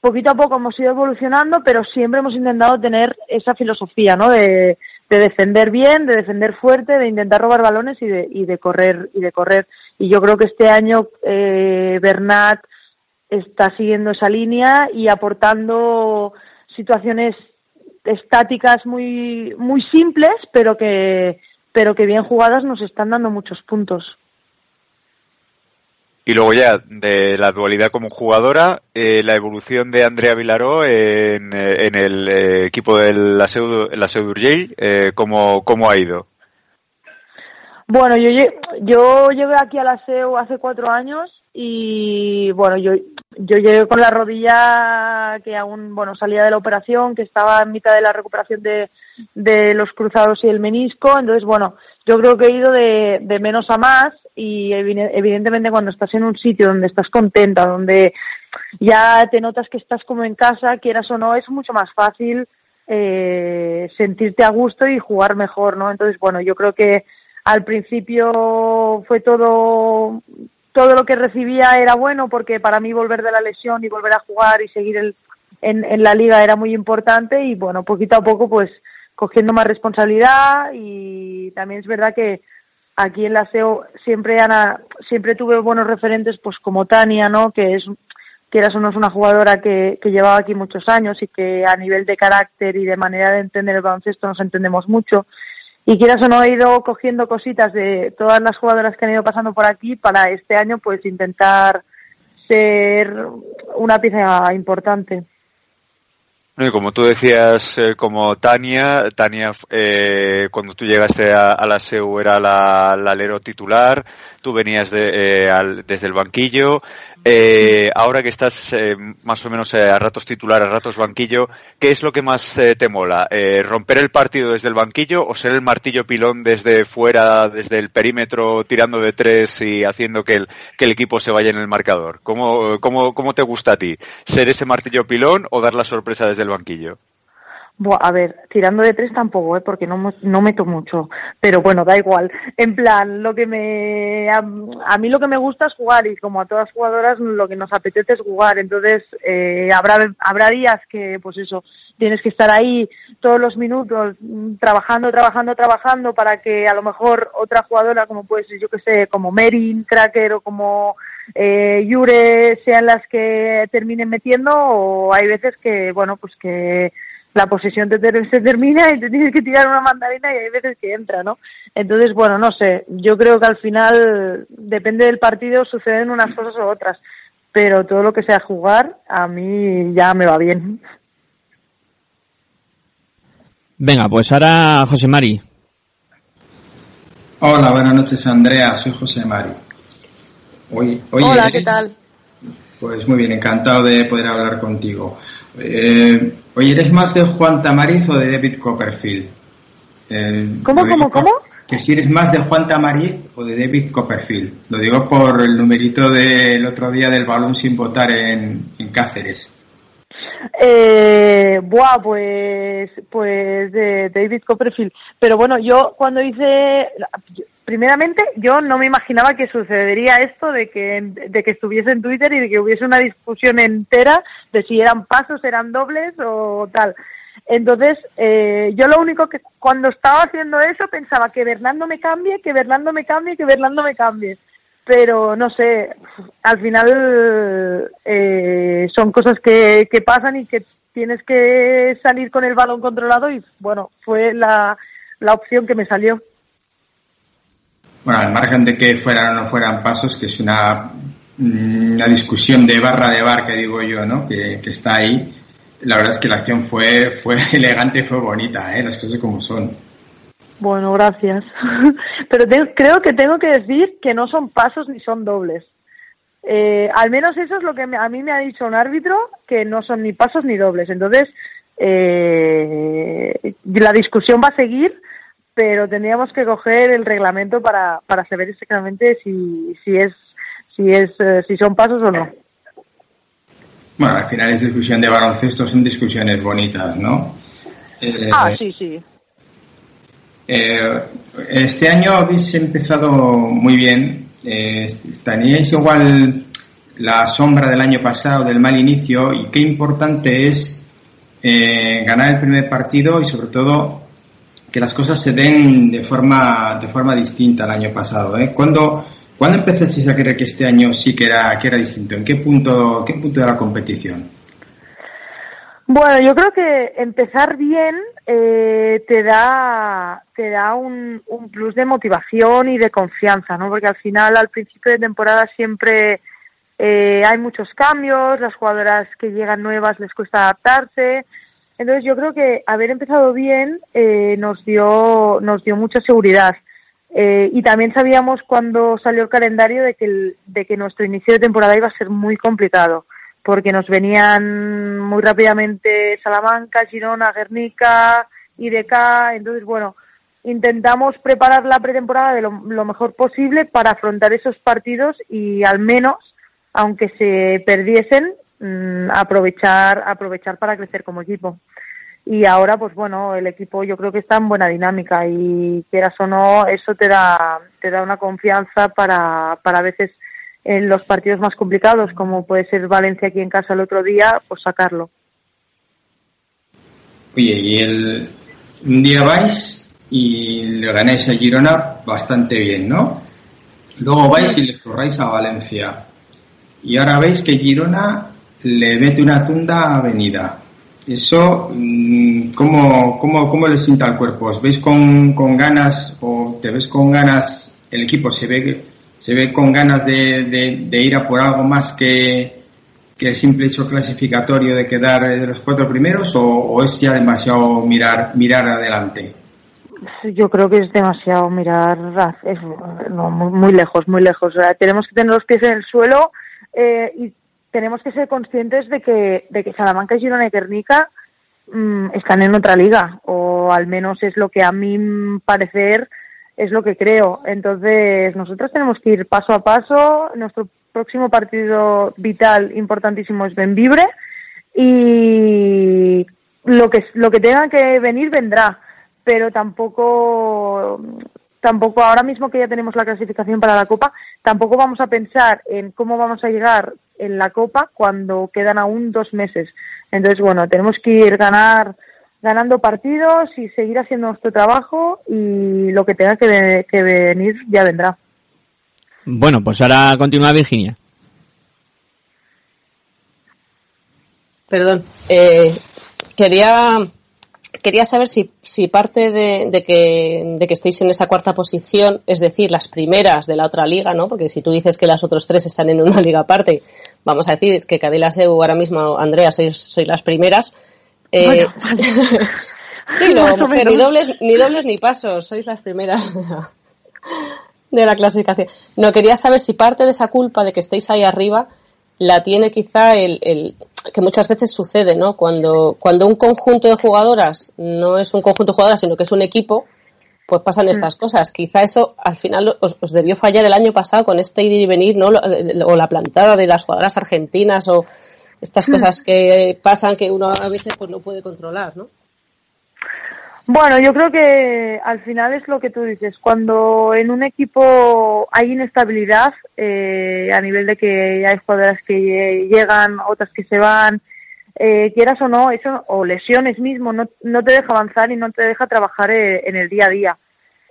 poquito a poco hemos ido evolucionando, pero siempre hemos intentado tener esa filosofía, ¿no? De, de defender bien, de defender fuerte, de intentar robar balones y de, y de correr y de correr. Y yo creo que este año eh, Bernat está siguiendo esa línea y aportando situaciones estáticas muy muy simples, pero que pero que bien jugadas nos están dando muchos puntos. Y luego ya, de la dualidad como jugadora, eh, la evolución de Andrea Vilaró en, eh, en el eh, equipo de la Seu, la Seu d'Urgell, eh, ¿cómo, ¿cómo ha ido? Bueno, yo, yo llegué aquí a la SEU hace cuatro años y bueno, yo, yo llegué con la rodilla que aún, bueno, salía de la operación, que estaba en mitad de la recuperación de, de los cruzados y el menisco, entonces bueno, yo creo que he ido de, de menos a más y evidentemente cuando estás en un sitio donde estás contenta, donde ya te notas que estás como en casa, quieras o no, es mucho más fácil eh, sentirte a gusto y jugar mejor, ¿no? Entonces, bueno, yo creo que al principio fue todo todo lo que recibía era bueno porque para mí volver de la lesión y volver a jugar y seguir el, en, la liga era muy importante y bueno poquito a poco pues cogiendo más responsabilidad y también es verdad que aquí en la SEO siempre Ana siempre tuve buenos referentes pues como Tania no que es quieras o no es una jugadora que llevaba aquí muchos años y que a nivel de carácter y de manera de entender el baloncesto nos entendemos mucho y quieras o no he ido cogiendo cositas de todas las jugadoras que han ido pasando por aquí para este año pues intentar ser una pieza importante. Y como tú decías, eh, como Tania, Tania, eh, cuando tú llegaste a, a la SEU era la, la alero titular, tú venías de, eh, al- desde el banquillo, eh, ahora que estás eh, más o menos eh, a ratos titular, a ratos banquillo, ¿qué es lo que más eh, te mola? ¿Romper el partido desde el banquillo o ser el martillo pilón desde fuera, desde el perímetro, tirando de tres y haciendo que el, que el equipo se vaya en el marcador? ¿Cómo, cómo, ¿Cómo te gusta a ti? ¿Ser ese martillo pilón o dar la sorpresa desde el banquillo? Buah, a ver, tirando de tres tampoco, ¿eh? porque no, no meto mucho, pero bueno, da igual. En plan, lo que me, a, a mí lo que me gusta es jugar y como a todas jugadoras lo que nos apetece es jugar, entonces eh, habrá, habrá días que, pues eso, tienes que estar ahí todos los minutos mm, trabajando, trabajando, trabajando para que a lo mejor otra jugadora como puede ser, yo que sé, como Merin, Cracker o como eh, Yure sean las que terminen metiendo o hay veces que, bueno, pues que la posesión te ter- se termina y te tienes que tirar una mandarina y hay veces que entra, ¿no? Entonces, bueno, no sé, yo creo que al final, depende del partido, suceden unas cosas u otras, pero todo lo que sea jugar, a mí ya me va bien. Venga, pues ahora José Mari. Hola, buenas noches Andrea, soy José Mari. Hola, eres- ¿qué tal? Pues muy bien, encantado de poder hablar contigo. Eh, oye, ¿eres más de Juan Tamariz o de David Copperfield? Eh, ¿Cómo, cómo, cómo? Que si eres más de Juan Tamariz o de David Copperfield. Lo digo por el numerito del otro día del balón sin votar en, en Cáceres. Eh, buah, pues, pues de David Copperfield. Pero bueno, yo cuando hice, primeramente, yo no me imaginaba que sucedería esto de que, de que estuviese en Twitter y de que hubiese una discusión entera de si eran pasos, eran dobles o tal. Entonces, eh, yo lo único que cuando estaba haciendo eso pensaba que Bernardo me cambie, que Bernardo me cambie, que Bernardo me cambie pero no sé, al final eh, son cosas que, que pasan y que tienes que salir con el balón controlado y bueno, fue la, la opción que me salió. Bueno, al margen de que fueran o no fueran pasos, que es una, mm, una discusión de barra de bar que digo yo, ¿no? Que, que está ahí. La verdad es que la acción fue, fue elegante fue bonita, ¿eh? Las cosas como son. Bueno, gracias. Pero creo que tengo que decir que no son pasos ni son dobles. Eh, al menos eso es lo que me- a mí me ha dicho un árbitro, que no son ni pasos ni dobles. Entonces, eh, la discusión va a seguir, pero tendríamos que coger el reglamento para, para saber exactamente si, si es si es eh, si son pasos o no. Bueno, al final es discusión de baloncesto, son discusiones bonitas, ¿no? Eh, Ah, sí, sí. Eh, este año habéis empezado muy bien. Eh, teníais igual la sombra del año pasado, del mal inicio, y qué importante es eh, ganar el primer partido y sobre todo que las cosas se den de forma de forma distinta al año pasado. ¿eh? ¿Cuándo, ¿Cuándo empezasteis a creer que este año sí que era, que era distinto? ¿En qué punto, qué punto de la competición? Bueno, yo creo que empezar bien eh, te da te da un, un plus de motivación y de confianza, ¿no? Porque al final, al principio de temporada siempre eh, hay muchos cambios, las jugadoras que llegan nuevas les cuesta adaptarse. Entonces yo creo que haber empezado bien eh, nos dio nos dio mucha seguridad. Eh, y también sabíamos cuando salió el calendario de que el- de que nuestro inicio de temporada iba a ser muy complicado porque nos venían muy rápidamente Salamanca, Girona, Guernica, IDK, entonces bueno, intentamos preparar la pretemporada de lo, lo mejor posible para afrontar esos partidos y al menos, aunque se perdiesen, mm, aprovechar, aprovechar para crecer como equipo. Y ahora, pues bueno, el equipo yo creo que está en buena dinámica y quieras o no, eso te da, te da una confianza para, para a veces en los partidos más complicados, como puede ser Valencia aquí en casa el otro día, pues sacarlo. Oye, y el, un día vais y le ganáis a Girona bastante bien, ¿no? Luego vais y le zurráis a Valencia. Y ahora veis que Girona le mete una tunda Avenida. Eso, mm, ¿cómo, cómo, cómo le sienta al cuerpo? ¿Os veis con, con ganas o te ves con ganas, el equipo se ve, se ve con ganas de, de, ir a por algo más que, que el simple hecho clasificatorio de quedar de los cuatro primeros o, es ya demasiado mirar, mirar adelante? Yo creo que es demasiado mirar, es, muy lejos, muy lejos. O sea, tenemos que tener los pies en el suelo eh, y tenemos que ser conscientes de que, de que Salamanca, Girona y Guernica mm, están en otra liga, o al menos es lo que a mm, parecer es lo que creo. Entonces, nosotros tenemos que ir paso a paso. Nuestro próximo partido vital, importantísimo, es Benvibre. Y lo que, lo que tenga que venir, vendrá. Pero tampoco, tampoco ahora mismo que ya tenemos la clasificación para la Copa, tampoco vamos a pensar en cómo vamos a llegar en la Copa cuando quedan aún dos meses. Entonces, bueno, tenemos que ir ganar ganando partidos y seguir haciendo nuestro trabajo y lo que tenga que, que venir ya vendrá. Bueno, pues ahora continúa Virginia. Perdón. Eh, quería quería saber si, si parte de, de que, de que estéis en esa cuarta posición, es decir, las primeras de la otra liga, ¿no? Porque si tú dices que las otras tres están en una liga aparte, vamos a decir que Cadilas EU ahora mismo, Andrea, sois, sois las primeras. Eh, Bueno, dilo, más o mujer, ni dobles, ni dobles ni pasos, sois las primeras de la, de la clasificación. No, quería saber si parte de esa culpa de que estéis ahí arriba la tiene quizá el, el que muchas veces sucede, ¿no? Cuando, cuando un conjunto de jugadoras no es un conjunto de jugadoras, sino que es un equipo, pues pasan estas cosas. Quizá eso al final os, os debió fallar el año pasado con este ir y venir, ¿no? O la plantada de las jugadoras argentinas o estas cosas que pasan que uno a veces pues no puede controlar, ¿no? Bueno, yo creo que al final es lo que tú dices. Cuando en un equipo hay inestabilidad, eh, a nivel de que hay jugadoras que lle- llegan, otras que se van, eh, quieras o no, eso, o lesiones mismo, no, te deja avanzar y no te deja trabajar eh, en el día a día.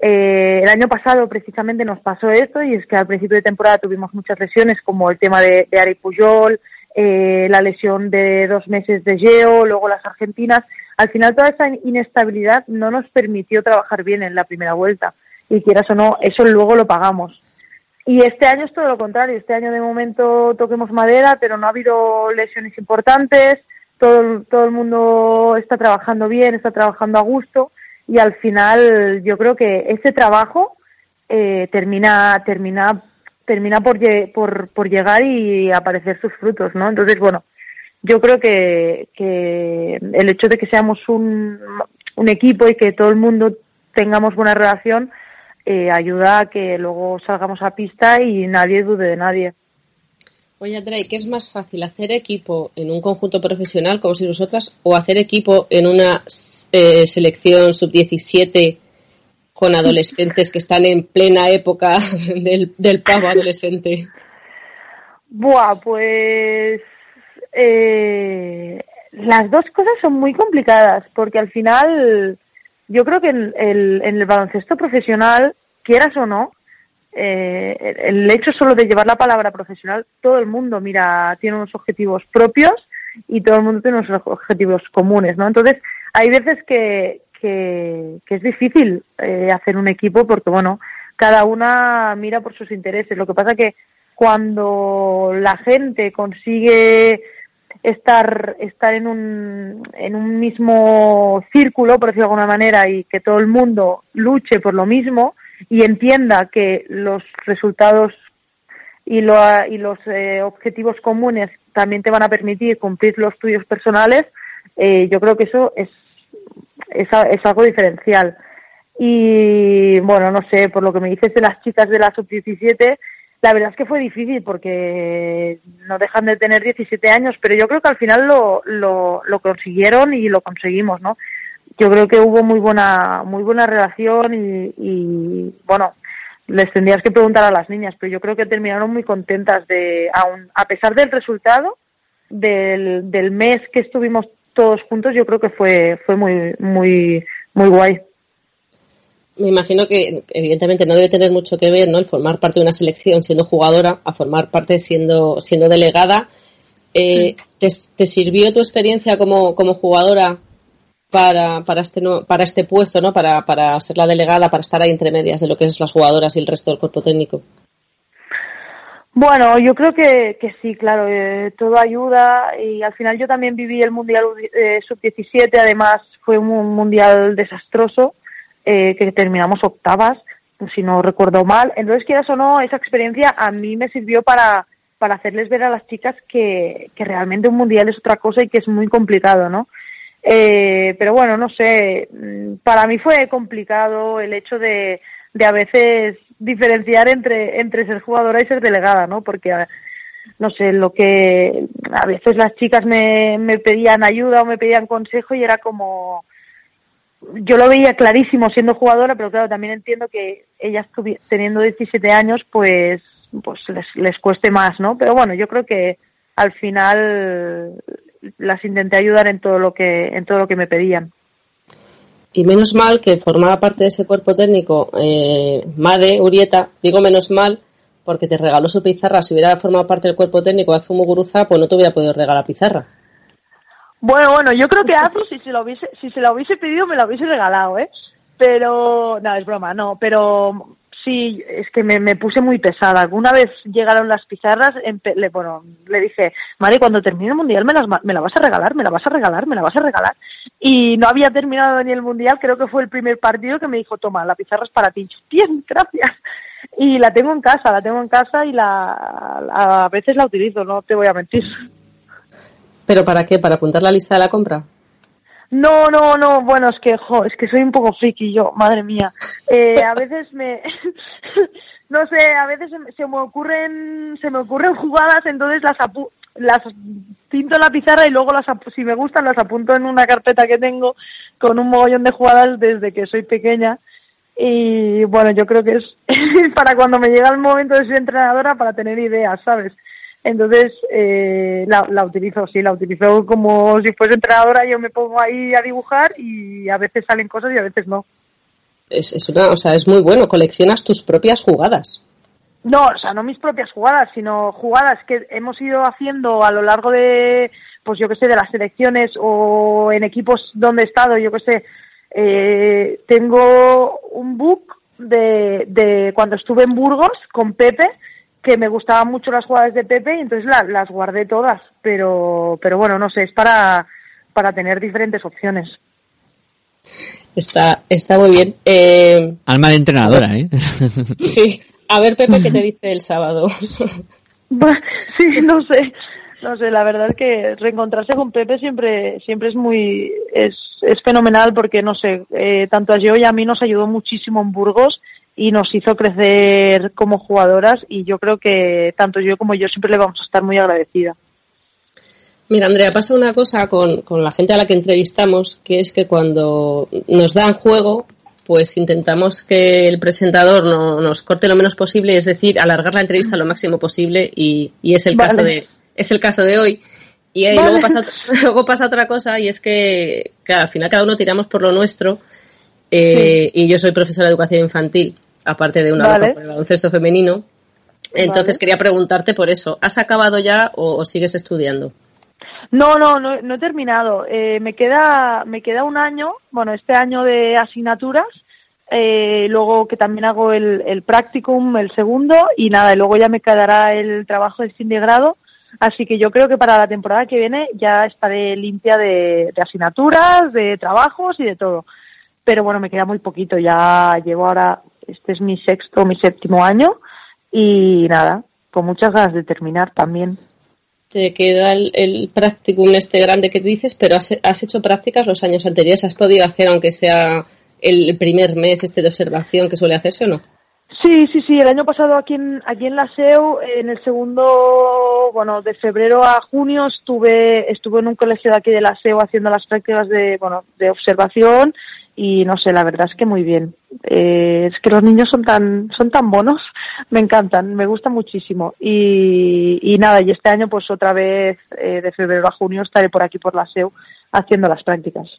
Eh, el año pasado precisamente nos pasó esto y es que al principio de temporada tuvimos muchas lesiones como el tema de, de Ari Puyol, eh, la lesión de dos meses de Geo, luego las argentinas. Al final toda esa inestabilidad no nos permitió trabajar bien en la primera vuelta y quieras o no, eso luego lo pagamos. Y este año es todo lo contrario. Este año de momento toquemos madera, pero no ha habido lesiones importantes. Todo, todo el mundo está trabajando bien, está trabajando a gusto. Y al final yo creo que ese trabajo eh, termina, termina, termina por, por, por llegar y aparecer sus frutos, ¿no? Entonces, bueno, yo creo que, que el hecho de que seamos un, un equipo y que todo el mundo tengamos buena relación eh, ayuda a que luego salgamos a pista y nadie dude de nadie. Oye, Andrea, ¿y ¿qué es más fácil, hacer equipo en un conjunto profesional como si vosotras o hacer equipo en una eh, selección sub-17 con adolescentes que están en plena época del, del pavo adolescente? Buah, pues eh, las dos cosas son muy complicadas porque al final yo creo que en el, baloncesto profesional, quieras o no, eh, el hecho solo de llevar la palabra profesional, todo el mundo mira, tiene unos objetivos propios y todo el mundo tiene unos objetivos comunes, ¿no? Entonces, hay veces que, que, que es difícil eh, hacer un equipo porque, bueno, cada una mira por sus intereses. Lo que pasa que cuando la gente consigue estar estar en un en un mismo círculo por decirlo de alguna manera y que todo el mundo luche por lo mismo y entienda que los resultados y, lo, y los eh, objetivos comunes también te van a permitir cumplir los tuyos personales eh, yo creo que eso es es, algo diferencial. Y bueno no sé por lo que me dices de las chicas de la sub 17 la verdad es que fue difícil porque no dejan de tener 17 años, pero yo creo que al final lo, lo, lo consiguieron y lo conseguimos, ¿no? Yo creo que hubo muy buena, muy buena relación y, y bueno, les tendrías que preguntar a las niñas, pero yo creo que terminaron muy contentas de, aun, a pesar del resultado del, del mes que estuvimos todos juntos, yo creo que fue, fue muy, muy, muy guay. Me imagino que evidentemente no debe tener mucho que ver, ¿no? El formar parte de una selección siendo jugadora a formar parte siendo siendo delegada. Eh, ¿te, te sirvió tu experiencia como, como jugadora para, para este para este puesto, ¿no? Para, para ser la delegada, para estar ahí entre medias de lo que es las jugadoras y el resto del cuerpo técnico. Bueno, yo creo que, que sí, claro, eh, todo ayuda y al final yo también viví el Mundial eh, Sub-17, además fue un mundial desastroso, eh, que terminamos octavas, si no recuerdo mal. Entonces, quieras o no, esa experiencia a mí me sirvió para, para hacerles ver a las chicas que, que realmente un mundial es otra cosa y que es muy complicado, ¿no? Eh, pero bueno, no sé, mm, para mí fue complicado el hecho de, de a veces diferenciar entre, entre ser jugadora y ser delegada, ¿no? Porque, a- no sé, lo que a veces las chicas me, me pedían ayuda o me pedían consejo y era como, yo lo veía clarísimo siendo jugadora, pero claro, también entiendo que ellas teniendo 17 años, pues, pues les, les cueste más, ¿no? Pero bueno, yo creo que al final las intenté ayudar en todo lo que, en todo lo que me pedían. Y menos mal que formaba parte de ese cuerpo técnico eh, Made, Urieta, digo menos mal porque te regaló su pizarra. Si hubiera formado parte del cuerpo técnico Azumu Guruza, pues no te hubiera podido regalar pizarra. Bueno, bueno, yo creo que Azu, si se lo hubiese, si se la hubiese pedido, me la hubiese regalado, ¿eh? Pero, no, es broma, no, pero sí, es que me, me puse muy pesada. Alguna vez llegaron las pizarras, empe- le, bueno, le dije, Mari, cuando termine el mundial me, las, me la vas a regalar, me la vas a regalar, me la vas a regalar. Y no había terminado ni el mundial, creo que fue el primer partido que me dijo, toma, la pizarra es para ti. Yo, Bien, gracias. Y la tengo en casa, la tengo en casa y la, la- a veces la utilizo, no te voy a mentir. ¿Pero para qué? ¿Para apuntar la lista de la compra? No, no, no, bueno, es que, es que soy un poco friki yo, madre mía. Eh, a veces me, no sé, a veces se me- ocurren, se me ocurren jugadas, entonces las apu las pinto en la pizarra y luego las, si me gustan las apunto en una carpeta que tengo con un mogollón de jugadas desde que soy pequeña. Y bueno, yo creo que es para cuando me llega el momento de ser entrenadora para tener ideas, ¿sabes? Entonces, eh, la, la utilizo, sí, la utilizo como si fuese entrenadora, yo me pongo ahí a dibujar y a veces salen cosas y a veces no. Es, es una, o sea, es muy bueno, coleccionas tus propias jugadas. No, o sea, no mis propias jugadas, sino jugadas que hemos ido haciendo a lo largo de, pues yo que sé, de las selecciones o en equipos donde he estado, yo que sé. Eh, tengo un book de, de cuando estuve en Burgos con Pepe, que me gustaban mucho las jugadas de Pepe y entonces la- las guardé todas, pero, pero bueno, no sé, es para, para tener diferentes opciones. Está, está muy bien. Eh, Alma de entrenadora, ¿eh? sí. A ver, Pepe, ¿qué te dice el sábado? sí, no sé, no sé, la verdad es que reencontrarse con Pepe siempre, siempre es muy, es, es fenomenal porque no sé, eh, tanto a yo y a mí nos ayudó muchísimo en Burgos y nos hizo crecer como jugadoras y yo creo que tanto yo como yo siempre le vamos a estar muy agradecida. Mira, Andrea, pasa una cosa con, con la gente a la que entrevistamos, que es que cuando nos dan juego, pues intentamos que el presentador no, nos corte lo menos posible, es decir, alargar la entrevista lo máximo posible y, y es el Vale. caso de es el caso de hoy. Y, eh, Vale. luego, pasa, luego pasa otra cosa y es que, que al final cada uno tiramos por lo nuestro eh, y yo soy profesora de educación infantil, aparte de una Vale. loca por el baloncesto femenino. Entonces Vale. quería preguntarte por eso, ¿has acabado ya o- o sigues estudiando? No, no, no, no he terminado. Eh, me queda, me queda un año, bueno, este año de asignaturas, eh, luego que también hago el, el practicum, el segundo, y nada, y luego ya me quedará el trabajo de fin de grado. Así que yo creo que para la temporada que viene ya estaré limpia de, de asignaturas, de trabajos y de todo. Pero bueno, me queda muy poquito, ya llevo ahora, este es mi sexto, mi séptimo año, y nada, con muchas ganas de terminar también. te queda el, el practicum este grande que dices, pero has, has hecho prácticas los años anteriores, has podido hacer aunque sea el primer mes este de observación que suele hacerse o no? Sí, sí, sí. El año pasado aquí en, aquí en la SEU, en el segundo, bueno, de febrero a junio estuve, estuve en un colegio de aquí de la SEU haciendo las prácticas de, bueno, de observación y no sé, la verdad es que muy bien. Eh, es que los niños son tan, son tan bonos, me encantan, me gusta muchísimo. Y, y nada, y este año pues otra vez eh, de febrero a junio estaré por aquí por la SEU haciendo las prácticas.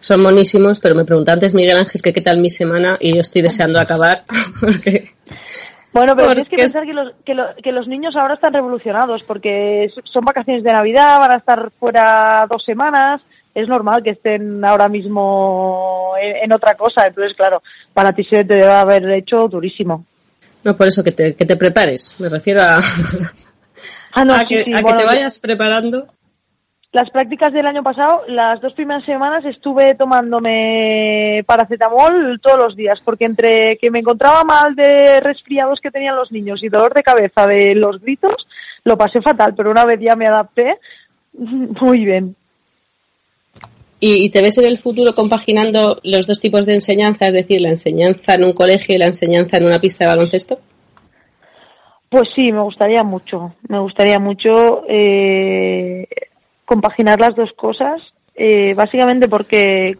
Son monísimos, pero me preguntó antes Miguel Ángel que qué tal mi semana y yo estoy deseando acabar. porque Bueno, pero tienes que pensar que los, que, lo- que los niños ahora están revolucionados porque son vacaciones de Navidad, van a estar fuera dos semanas, es normal que estén ahora mismo en, en otra cosa, entonces claro, para ti se te debe haber hecho durísimo. No, por eso que te, que te prepares. Me refiero a, Ah, no, a sí, que, sí, a que te vayas preparando. Las prácticas del año pasado, las dos primeras semanas estuve tomándome paracetamol todos los días, porque entre que me encontraba mal de resfriados que tenían los niños y dolor de cabeza de los gritos, lo pasé fatal, pero una vez ya me adapté, muy bien. ¿Y, y te ves en el futuro compaginando los dos tipos de enseñanza, es decir, la enseñanza en un colegio y la enseñanza en una pista de baloncesto? Pues sí, me gustaría mucho, me gustaría mucho eh, compaginar las dos cosas, eh, básicamente porque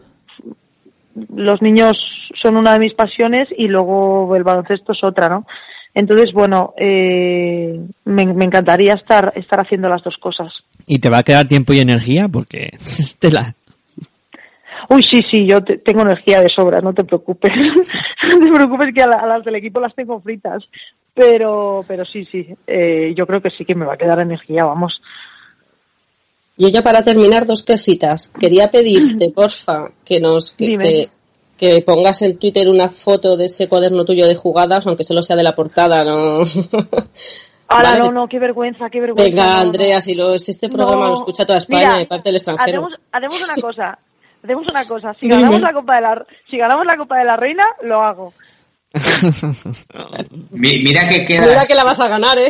los niños son una de mis pasiones y luego el baloncesto es otra, ¿no? Entonces, bueno, eh, me, me encantaría estar, estar haciendo las dos cosas. ¿Y te va a quedar tiempo y energía? Porque Estela, Uy, sí, sí, yo te- tengo energía de sobra, no te preocupes. no te preocupes que a, la- a las del equipo las tengo fritas. Pero, pero sí, sí, eh, yo creo que sí que me va a quedar energía, vamos. Yo ya para terminar dos cositas. Quería pedirte, porfa, que nos que, que, que pongas en Twitter una foto de ese cuaderno tuyo de jugadas, aunque solo sea de la portada, no. Ahora Vale. no, no, qué vergüenza, qué vergüenza. Venga. Andrea, si, lo, si este programa No. lo escucha toda España Mira, y parte del extranjero. Hacemos, hacemos una cosa. Hacemos una cosa. Si Dime. ganamos la Copa de la si ganamos la Copa de la Reina, lo hago. Mi- Mira que queda. Mira que la vas a ganar, ¿eh?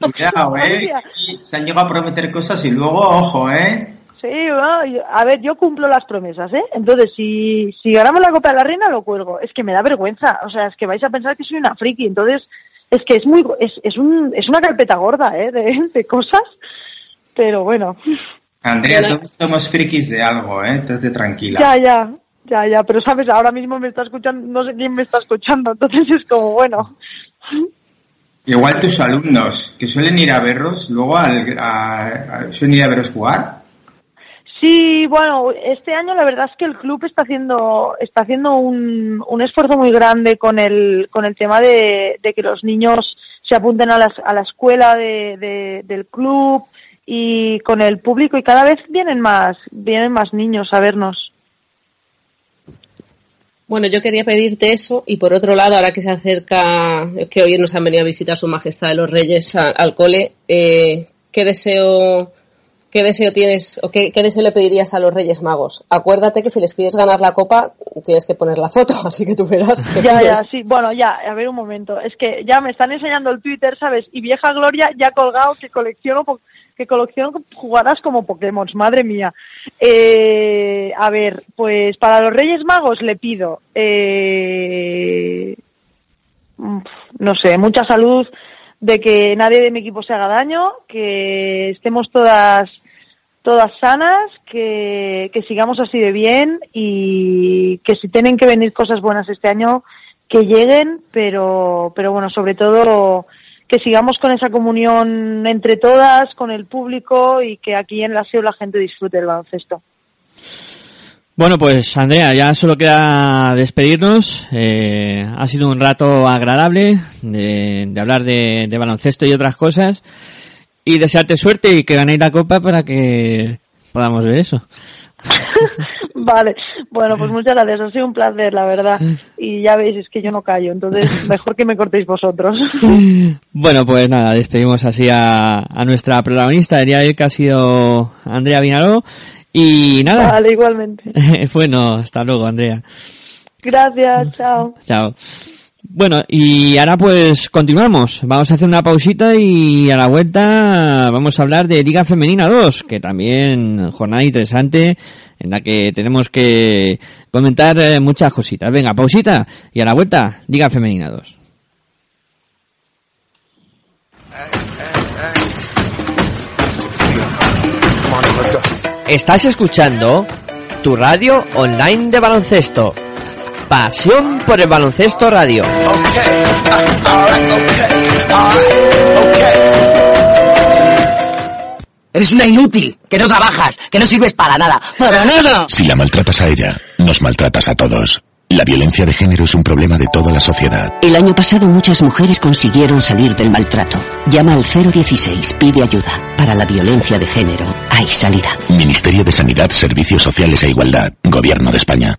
Cuidado, eh. Hostia. Y Se han llegado a prometer cosas y luego, ojo, eh. Sí, bueno, yo- a ver, yo cumplo las promesas, ¿eh? Entonces, si, si ganamos la Copa de la Reina, lo cuelgo. Es que me da vergüenza. O sea, es que vais a pensar que soy una friki. Entonces, es que es muy, es, es, un, es una carpeta gorda, ¿eh? De, de cosas. Pero bueno, Andrea, todos somos frikis de algo, eh. Entonces tranquila. ya, ya, ya, ya. Pero sabes, ahora mismo me está escuchando, no sé quién me está escuchando. Entonces es como, bueno. Igual tus alumnos, que suelen ir a verlos, luego al, a- a- suelen ir a veros jugar. Sí, bueno, este año la verdad es que el club está haciendo está haciendo un, un esfuerzo muy grande con el con el tema de, de que los niños se apunten a, las, a la escuela de, de- del club y con el público y cada vez vienen más vienen más niños a vernos. Bueno, yo quería pedirte eso y por otro lado, ahora que se acerca, que hoy nos han venido a visitar su majestad de los reyes a- al cole, eh, ¿qué deseo, qué deseo tienes o qué, qué deseo le pedirías a los reyes magos? Acuérdate que si les pides ganar la copa, tienes que poner la foto, así que tú verás. Ya, ya, sí. Bueno, ya, a ver un momento. Es que ya me están enseñando el Twitter, ¿sabes? Y vieja Gloria ya ha colgado que colecciono, que colecciono jugadas como Pokémon, madre mía. Eh, a ver, pues para los Reyes Magos le pido, eh, no sé, mucha salud, de que nadie de mi equipo se haga daño, que estemos todas todas sanas, que, que sigamos así de bien y que si tienen que venir cosas buenas este año, que lleguen, pero, pero bueno, sobre todo que sigamos con esa comunión entre todas, con el público y que aquí en la SEO la gente disfrute del baloncesto. Bueno, pues Andrea, ya solo queda despedirnos. Eh, ha sido un rato agradable de, hablar de baloncesto y otras cosas. Y desearte suerte y que ganéis la copa para que podamos ver eso. Vale, bueno, pues muchas gracias, ha sido un placer, la verdad. Y ya veis, es que yo no callo, entonces mejor que me cortéis vosotros. Bueno, pues nada, despedimos así a, a nuestra protagonista del día de hoy, que ha sido Andrea Vinaró. Y nada, Vale, igualmente. bueno, hasta luego, Andrea. Gracias, chao. Chao. Bueno, y ahora pues continuamos. Vamos a hacer una pausita y a la vuelta vamos a hablar de Liga Femenina 2, que también jornada interesante en la que tenemos que comentar eh, muchas cositas. Venga, pausita y a la vuelta Liga Femenina 2. Estás escuchando tu radio online de baloncesto. Pasión por el baloncesto radio. Eres una inútil, que no trabajas, que no sirves para nada. ¡Para nada! Si la maltratas a ella, nos maltratas a todos. La violencia de género es un problema de toda la sociedad. El año pasado muchas mujeres consiguieron salir del maltrato. Llama al 016, pide ayuda. Para la violencia de género hay salida. Ministerio de Sanidad, Servicios Sociales e Igualdad. Gobierno de España.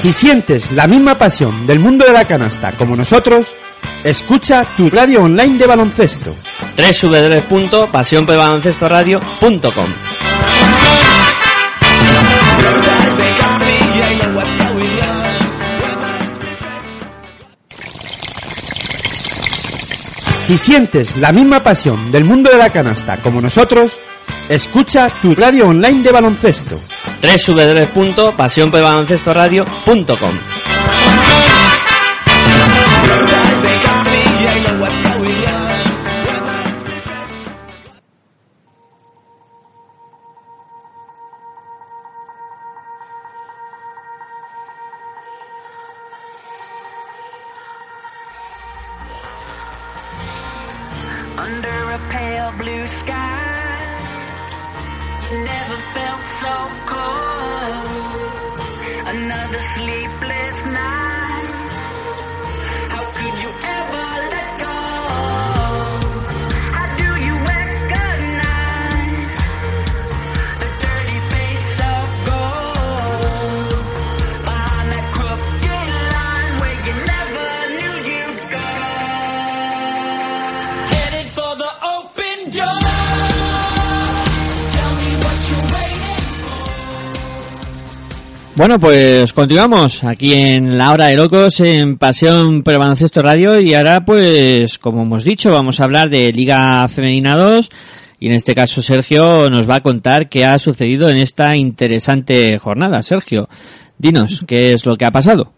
Si sientes la misma pasión del mundo de la canasta como nosotros, escucha tu radio online de baloncesto. www.pasionpelbaloncestoradio.com Si sientes la misma pasión del mundo de la canasta como nosotros, escucha tu radio online de baloncesto. www.pasionpelbaloncestoradio.com Bueno, pues continuamos aquí en la hora de locos en Pasión por Baloncesto Radio y ahora pues como hemos dicho vamos a hablar de Liga Femenina 2 y en este caso Sergio nos va a contar qué ha sucedido en esta interesante jornada. Sergio, dinos qué es lo que ha pasado.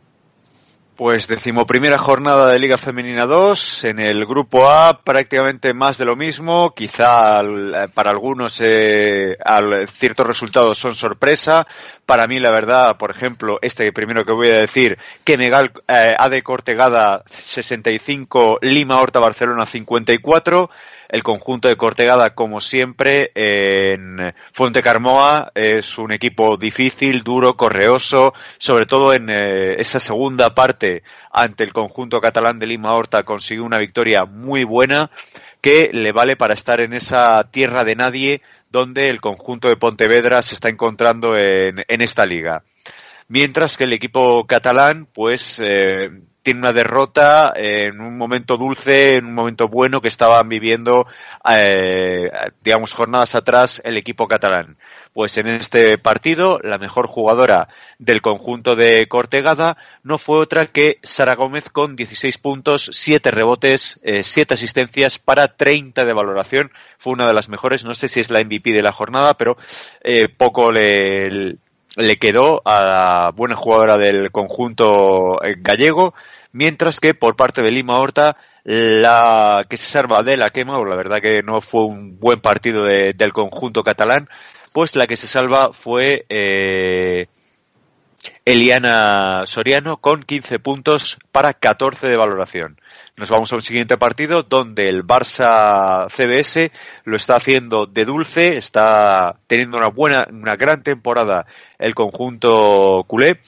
Pues decimoprimera jornada de Liga Femenina 2, en el grupo A prácticamente más de lo mismo, quizá eh, para algunos eh, ciertos resultados son sorpresa, para mí la verdad, por ejemplo, este primero que voy a decir, que Megal eh, AD Cortegada 65, Lima Horta Barcelona 54, el conjunto de Cortegada, como siempre, en Fuente Carmoa es un equipo difícil, duro, correoso, sobre todo en eh, esa segunda parte ante el conjunto catalán de Lima Horta consiguió una victoria muy buena que le vale para estar en esa tierra de nadie donde el conjunto de Pontevedra se está encontrando en, en esta liga. Mientras que el equipo catalán, pues, eh, tiene una derrota en un momento dulce, en un momento bueno que estaban viviendo, eh, digamos, jornadas atrás el equipo catalán. Pues en este partido, la mejor jugadora del conjunto de Cortegada no fue otra que Sara Gómez con 16 puntos, 7 rebotes, eh, 7 asistencias para 30 de valoración. Fue una de las mejores, no sé si es la MVP de la jornada, pero eh, poco le, le quedó a la buena jugadora del conjunto eh, gallego, mientras que por parte de Lima Horta, la que se salva de la quema, o la verdad que no fue un buen partido de- del conjunto catalán, pues la que se salva fue eh, Eliana Soriano con 15 puntos para 14 de valoración. Nos vamos a un siguiente partido donde el Barça CBS lo está haciendo de dulce, está teniendo una buena, una gran temporada el conjunto culé,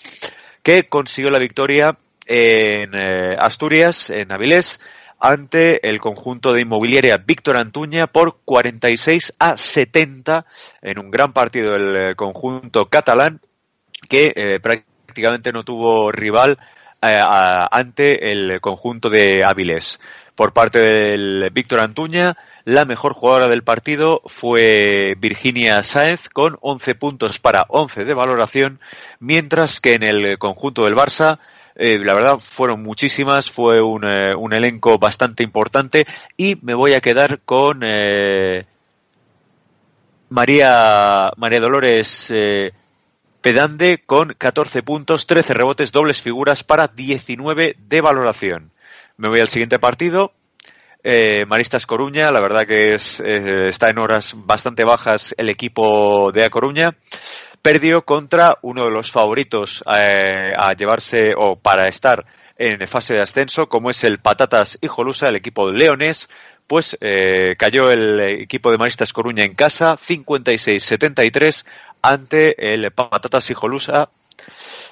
que consiguió la victoria en eh, Asturias, en Avilés, ante el conjunto de inmobiliaria Víctor Antuña por 46 a 70 en un gran partido del eh, conjunto catalán que eh, prácticamente no tuvo rival ante el conjunto de Avilés. Por parte del Víctor Antuña, la mejor jugadora del partido fue Virginia Sáenz con 11 puntos para 11 de valoración, mientras que en el conjunto del Barça, eh, la verdad fueron muchísimas, fue un, eh, un elenco bastante importante y me voy a quedar con eh, María, María Dolores eh, Pedande con 14 puntos, 13 rebotes, dobles figuras para 19 de valoración. Me voy al siguiente partido. Eh, Maristas Coruña, la verdad que es, está en horas bastante bajas el equipo de A Coruña. Perdió contra uno de los favoritos eh, a llevarse o para estar en fase de ascenso, como es el Patatas Hijolusa, el equipo de Leones. Pues eh, cayó el equipo de Maristas Coruña en casa, 56-73 ante el Patatas Hijolusa,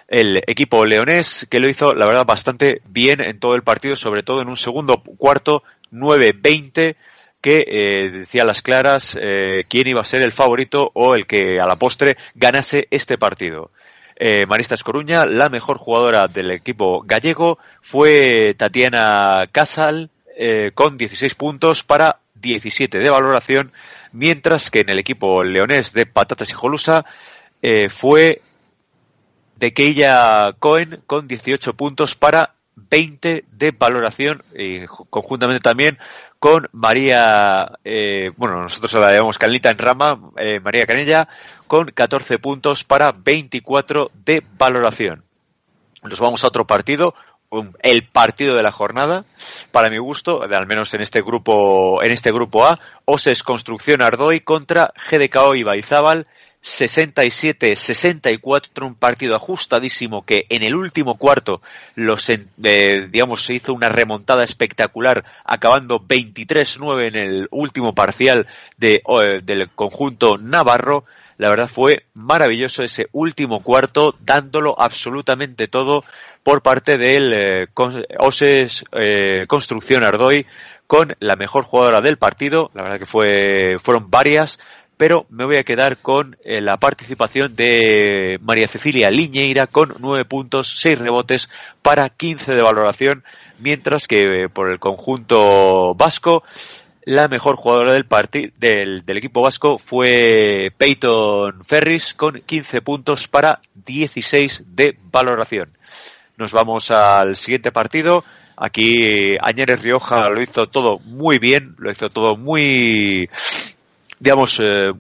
el equipo leonés, que lo hizo, la verdad, bastante bien en todo el partido, sobre todo en un segundo cuarto, 9-20, que eh, decía las claras eh, quién iba a ser el favorito o el que a la postre ganase este partido. Eh, Maristas Coruña, la mejor jugadora del equipo gallego, fue Tatiana Casal, eh, con 16 puntos para 17 de valoración, mientras que en el equipo leonés de Patatas y Jolusa eh, fue de Keilla Cohen con 18 puntos para 20 de valoración y ju- conjuntamente también con María, eh, bueno, nosotros la llamamos Canelita en rama, eh, María Canella con 14 puntos para 24 de valoración. Nos vamos a otro partido, el partido de la jornada, para mi gusto, al menos en este grupo, en este grupo A, Oses Construcción Ardoy contra GDKO Ibaizábal, 67-64, un partido ajustadísimo que en el último cuarto los, eh, digamos, se hizo una remontada espectacular, acabando 23-9 en el último parcial de, eh, del conjunto navarro. La verdad fue maravilloso ese último cuarto, dándolo absolutamente todo por parte del eh, Oses eh, Construcción Ardoy con la mejor jugadora del partido. La verdad que fue, fueron varias, pero me voy a quedar con eh, la participación de María Cecilia Liñeira con 9 puntos, 6 rebotes para 15 de valoración, mientras que eh, por el conjunto vasco la mejor jugadora del, del, del equipo vasco fue Peyton Ferris con 15 puntos para 16 de valoración. Nos vamos al siguiente partido. Aquí Añeres Rioja lo hizo todo muy bien, lo hizo todo muy, digamos, eh,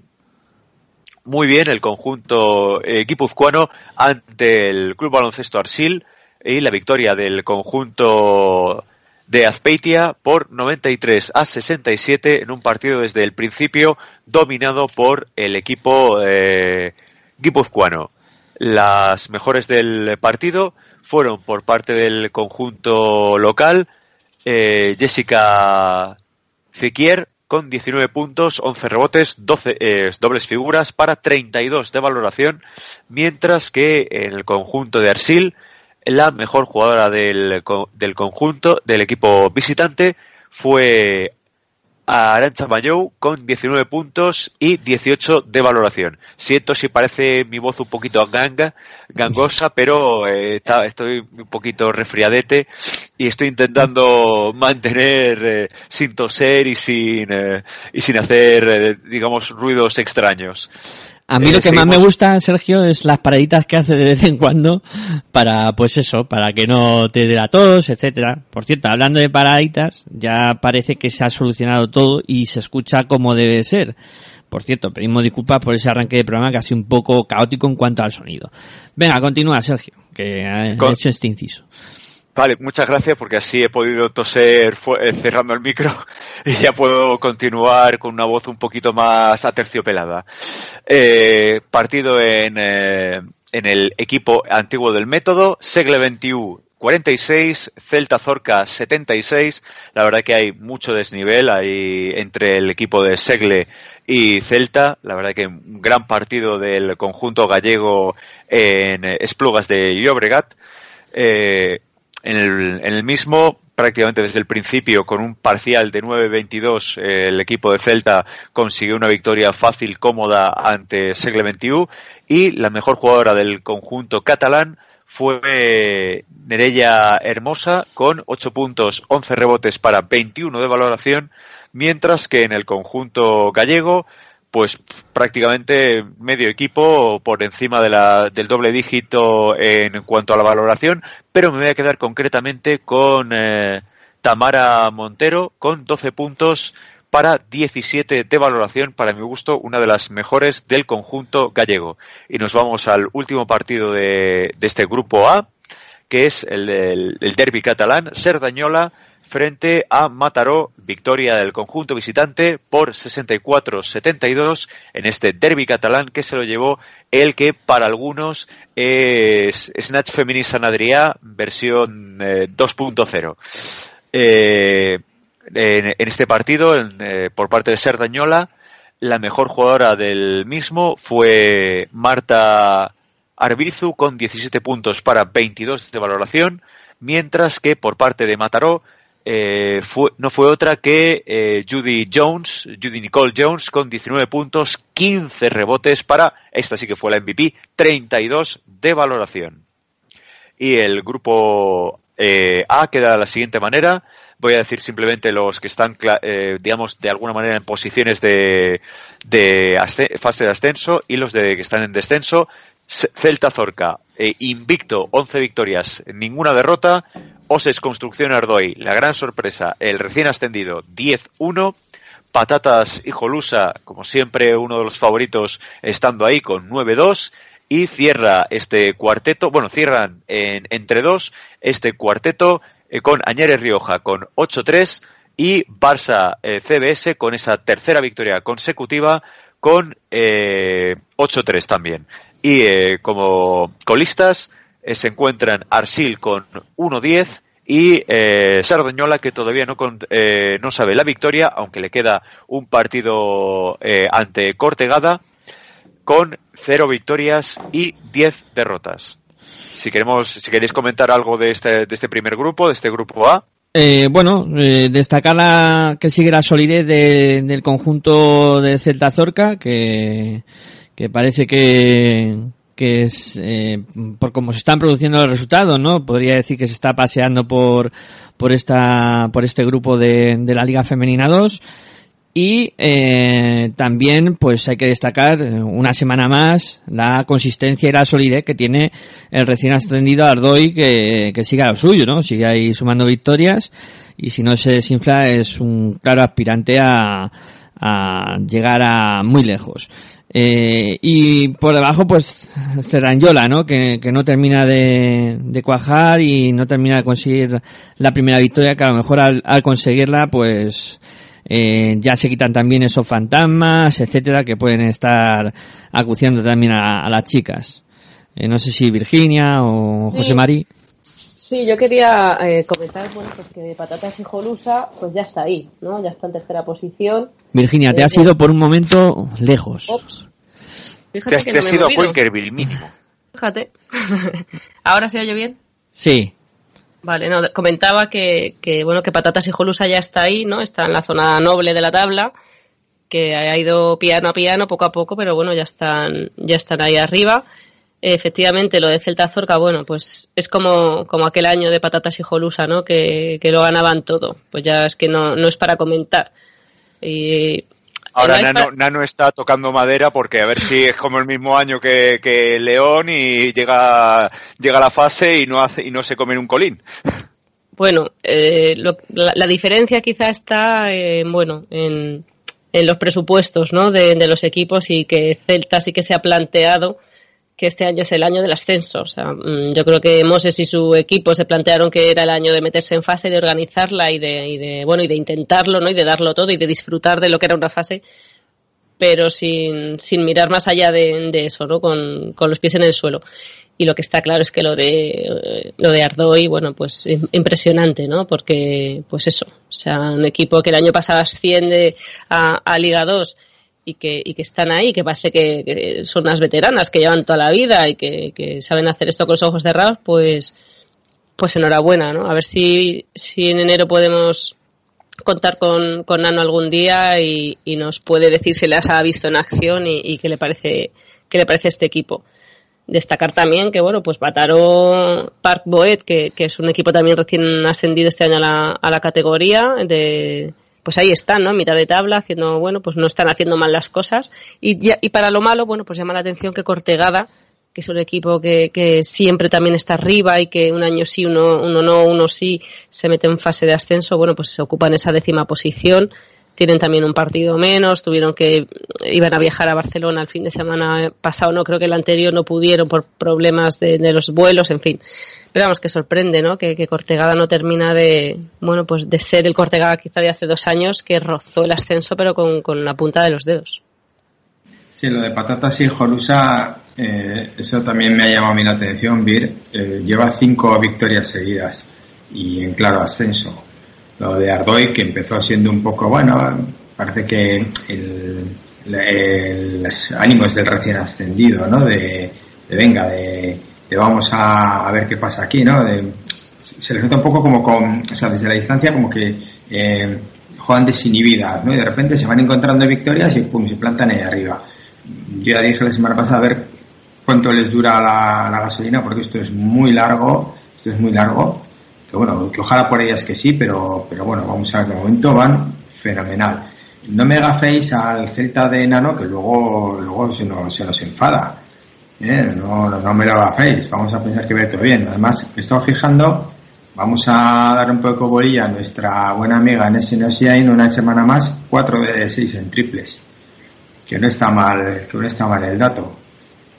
muy bien el conjunto eh, guipuzcoano ante el Club Baloncesto Arsil y la victoria del conjunto de Azpeitia por 93 a 67 en un partido desde el principio dominado por el equipo eh, guipuzcoano. Las mejores del partido fueron por parte del conjunto local eh, Jessica Fiquier con 19 puntos, 11 rebotes, 12 eh, dobles figuras para 32 de valoración, mientras que en el conjunto de Arsil la mejor jugadora del, del conjunto del equipo visitante fue Arancha Mayou con 19 puntos y 18 de valoración. Siento si parece mi voz un poquito ganga, gangosa, pero eh, estoy un poquito resfriadete y estoy intentando mantener eh, sin toser y sin, eh, y sin hacer, eh, digamos, ruidos extraños. A mí Eh, lo que más me gusta, Sergio, es las paraditas que hace de vez en cuando para, pues eso, para que no te dé la tos, etcétera. Por cierto, hablando de paraditas, ya parece que se ha solucionado todo y se escucha como debe ser. Por cierto, pedimos disculpas por ese arranque de programa que ha sido un poco caótico en cuanto al sonido. Venga, continúa, Sergio, que ha Con- hecho este inciso. Vale, muchas gracias porque así he podido toser eh, cerrando el micro y ya puedo continuar con una voz un poquito más aterciopelada. Eh, partido en, eh, en el equipo antiguo del método, Segle 21 46, Celta Zorca 76. La verdad que hay mucho desnivel ahí entre el equipo de Segle y Celta. La verdad que un gran partido del conjunto gallego en Esplugas de Llobregat. Eh, en el, mismo, prácticamente desde el principio, con un parcial de 9-22, eh, el equipo de Celta consiguió una victoria fácil, cómoda ante Segle 21 y la mejor jugadora del conjunto catalán fue Nereya Hermosa con 8 puntos, 11 rebotes para 21 de valoración, mientras que en el conjunto gallego pues prácticamente medio equipo por encima de la, del doble dígito en cuanto a la valoración, pero me voy a quedar concretamente con eh, Tamara Montero con 12 puntos para 17 de valoración, para mi gusto, una de las mejores del conjunto gallego. Y nos vamos al último partido de, de este grupo A, que es el, del el derby catalán, Cerdañola frente a Mataró, victoria del conjunto visitante por 64-72 en este derby catalán que se lo llevó el que para algunos es Snatch Feminin San Adrià versión eh, 2.0. Eh, en, en este partido, en, eh, por parte de Cerdañola, la mejor jugadora del mismo fue Marta Arbizu con 17 puntos para 22 de valoración, mientras que por parte de Mataró eh, no fue otra que eh, Judy Jones, Judy Nicole Jones con 19 puntos, 15 rebotes para, esta sí que fue la MVP, 32 de valoración. Y el grupo eh, A queda de la siguiente manera. Voy a decir simplemente los que están, digamos, de alguna manera en posiciones de, de fase de ascenso y los de que están en descenso. Celta Zorca, invicto, 11 victorias, ninguna derrota. Oses Construcción Ardoy, la gran sorpresa, el recién ascendido, 10-1. Patatas y Jolusa, como siempre, uno de los favoritos estando ahí con 9-2 y cierra este cuarteto, bueno, cierran en, entre dos este cuarteto eh, con Añares Rioja con 8-3 y Barça eh, CBS con esa tercera victoria consecutiva con eh, 8-3 también. Y eh, como colistas eh, se encuentran Arsil con 1-10 y eh, que todavía no, con- eh, no sabe la victoria, aunque le queda un partido eh, ante Cortegada con 0 victorias y 10 derrotas. Si queremos, si queréis comentar algo de este, de este primer grupo, de este grupo A, Eh, bueno, destacar la, que sigue la solidez de- del conjunto de Celta Zorca, que, que parece que, que es, eh, por cómo se están produciendo los resultados, ¿no? Podría decir que se está paseando por, por esta, por este grupo de, de la Liga Femenina 2. Y eh, también, pues hay que destacar eh, una semana más la consistencia y la solidez que tiene el recién ascendido Ardoy, que, que sigue lo suyo, ¿no? Sigue ahí sumando victorias y si no se desinfla es un claro aspirante a, a llegar a muy lejos. Eh, y por debajo, pues, Cerranyola, ¿no? Que, que no termina de, de cuajar y no termina de conseguir la primera victoria, que a lo mejor al, al conseguirla, pues, eh, ya se quitan también esos fantasmas, etcétera, que pueden estar acuciando también a, a las chicas. Eh, no sé si Virginia o José Sí. Mari. Sí, yo quería eh, comentar, bueno, pues que Patatas y Jolusa, pues ya está ahí, ¿no? Ya está en tercera posición. Virginia, te Eh, has ido por un momento lejos. Ops. te Fíjate has, que te no has me he ido a. Quakerville mínimo. Fíjate. ¿Ahora se oye bien? Sí. Vale, no, comentaba que, que, bueno, que Patatas y Jolusa ya está ahí, ¿no? Está en la zona noble de la tabla, que ha ido piano a piano, poco a poco, pero bueno, ya están, ya están ahí arriba. Efectivamente, lo de Celta Zorca, bueno, pues es como, como aquel año de Patatas y Jolusa, ¿no? Que, que lo ganaban todo. Pues ya es que no, no es para comentar. Y Ahora Nano, para- Nano está tocando madera porque a ver si es como el mismo año que, que León y llega, llega la fase y no hace, y no se come un colín. Bueno, eh, lo- la, la diferencia quizá está en, bueno, en, en los presupuestos ¿no? de, de los equipos y que Celta sí que se ha planteado que este año es el año del ascenso. O sea, mm, yo creo que Moses y su equipo se plantearon que era el año de meterse en fase, de organizarla y de, bueno y de intentarlo, ¿no? Y de darlo todo y de disfrutar de lo que era una fase, pero sin, sin mirar más allá de, eso, ¿no? Con, con los pies en el suelo. Y lo que está claro es que lo de eh, lo de Ardoy, bueno, pues im- impresionante, ¿no? Porque, pues eso, o sea, un equipo que el año pasado asciende a, a Liga 2 y que, y que están ahí, que parece que, son unas veteranas que llevan toda la vida y que, que saben hacer esto con los ojos cerrados, pues, pues enhorabuena, ¿no? A ver si, si en enero podemos contar con, con Nano algún día y, y nos puede decir si las ha visto en acción y, y qué le parece, qué le parece este equipo. Destacar también que, bueno, pues Bataro Park Boet, que, que es un equipo también recién ascendido este año a la, a la categoría, de, pues ahí están, ¿no? Mitad de tabla, haciendo, bueno, pues no están haciendo mal las cosas. Y, ya- y para lo malo, bueno, pues llama la atención que Cortegada, que es un equipo que, que siempre también está arriba y que un año sí, uno, uno no, uno sí, se mete en fase de ascenso, bueno, pues se ocupan esa décima posición. Tienen también un partido menos, tuvieron que, iban a viajar a Barcelona el fin de semana pasado, no creo que el anterior no pudieron por problemas de, de los vuelos, en fin. Pero vamos, que sorprende, ¿no? Que, que Cortegada no termina de, bueno, pues de ser el Cortegada quizá de hace dos años que rozó el ascenso pero con, con la punta de los dedos. Sí, lo de patatas y Jolusa, eh, eso también me ha llamado a mí la atención, Vir. Eh, lleva cinco victorias seguidas y en claro ascenso. Lo de Ardoy, que empezó siendo un poco, bueno, parece que el, el- los ánimos del recién ascendido, ¿no? De, de venga, de, vamos a, a ver qué pasa aquí, ¿no? De- se les nota un poco como con, o sea, desde la distancia como que eh, juegan desinhibidas, ¿no? Y de repente se van encontrando victorias y pum, se plantan ahí arriba. Yo ya dije la semana pasada a ver cuánto les dura la gasolina, porque esto es muy largo, esto es muy largo, que bueno, que ojalá por ellas que sí, pero, pero bueno, vamos a ver, de momento van fenomenal. No me gaféis al Celta de Nano, que luego, luego se nos, se nos enfada. ¿eh? No, no, no me lo gaféis, vamos a pensar que ve todo bien. Además, me he estado fijando, vamos a dar un poco bolilla a nuestra buena amiga Nessie en una semana más, 4 de 6 en triples que no está mal, que no está mal el dato.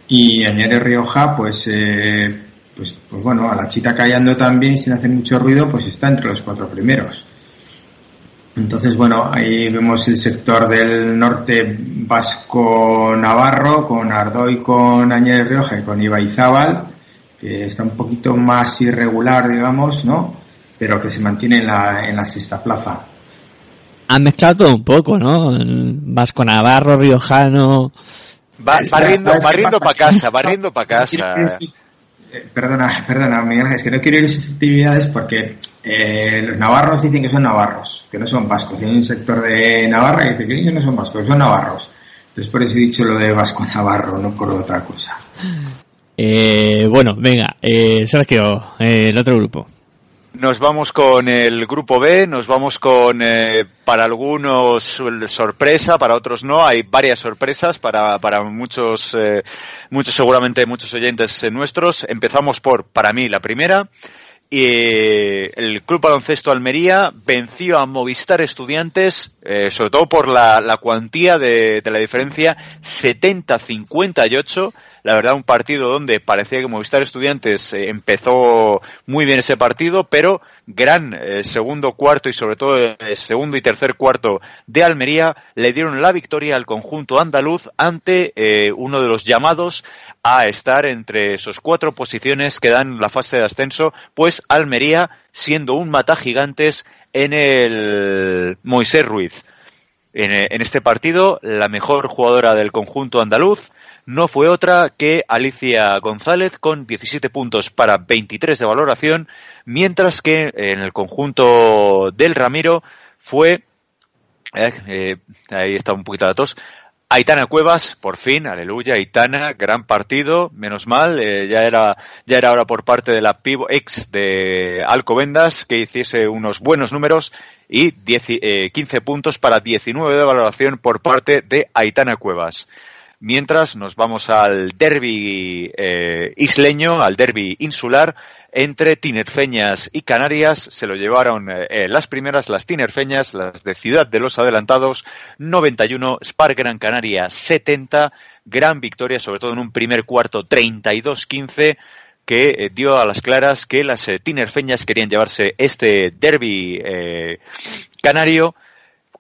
Y añade Rioja, pues, eh, pues, pues bueno, a la chica callando también sin hacer mucho ruido, pues está entre los cuatro primeros. Entonces, bueno, ahí vemos el sector del norte vasco-navarro, con Ardoy, con Añez Rioja y con Ibaizábal, que está un poquito más irregular, digamos, ¿no? Pero que se mantiene en la, en la sexta plaza. Han mezclado todo un poco, ¿no? El Vasco Navarro, Riojano. Va, barriendo, ¿sabes qué barriendo para casa, barriendo para casa. Eh, Perdona, perdona, Miguel es que no quiero ir a esas actividades porque eh, los navarros dicen que son navarros, que no son vascos. Hay un sector de Navarra que dice que no son vascos, son navarros. Entonces por eso he dicho lo de vasco navarro, no por otra cosa. Eh, bueno, venga, eh, Sergio, eh, el otro grupo. Nos vamos con el grupo B, nos vamos con, eh, para algunos sorpresa, para otros no, hay varias sorpresas, para, para muchos, eh, muchos seguramente muchos oyentes eh, nuestros. Empezamos por, para mí, la primera. Y eh, el Club Baloncesto Almería venció a Movistar Estudiantes, eh, sobre todo por la, la cuantía de, de la diferencia, 70-58. La verdad, un partido donde parecía que Movistar Estudiantes eh, empezó muy bien ese partido, pero gran eh, segundo cuarto y sobre todo eh, segundo y tercer cuarto de Almería le dieron la victoria al conjunto andaluz ante uno de los llamados a estar entre esos cuatro posiciones que dan la fase de ascenso, pues Almería siendo un mata gigantes en el Moisés Ruiz. En este partido, la mejor jugadora del conjunto andaluz no fue otra que Alicia González con 17 puntos para 23 de valoración, mientras que en el conjunto del Ramiro fue, eh, eh, ahí está un poquito de tos, Aitana Cuevas, por fin, aleluya, Aitana, gran partido, menos mal, eh, ya era ya era hora por parte de la pivo ex de Alcobendas que hiciese unos buenos números y 10 eh, 15 puntos para 19 de valoración por parte de Aitana Cuevas. Mientras nos vamos al derby eh, isleño, al derby insular, entre tinerfeñas y Canarias, se lo llevaron eh, las primeras, las tinerfeñas, las de Ciudad de los Adelantados, 91, Spar Gran Canaria 70, gran victoria, sobre todo en un primer cuarto 32-15, que eh, dio a las claras que las tinerfeñas querían llevarse este derby canario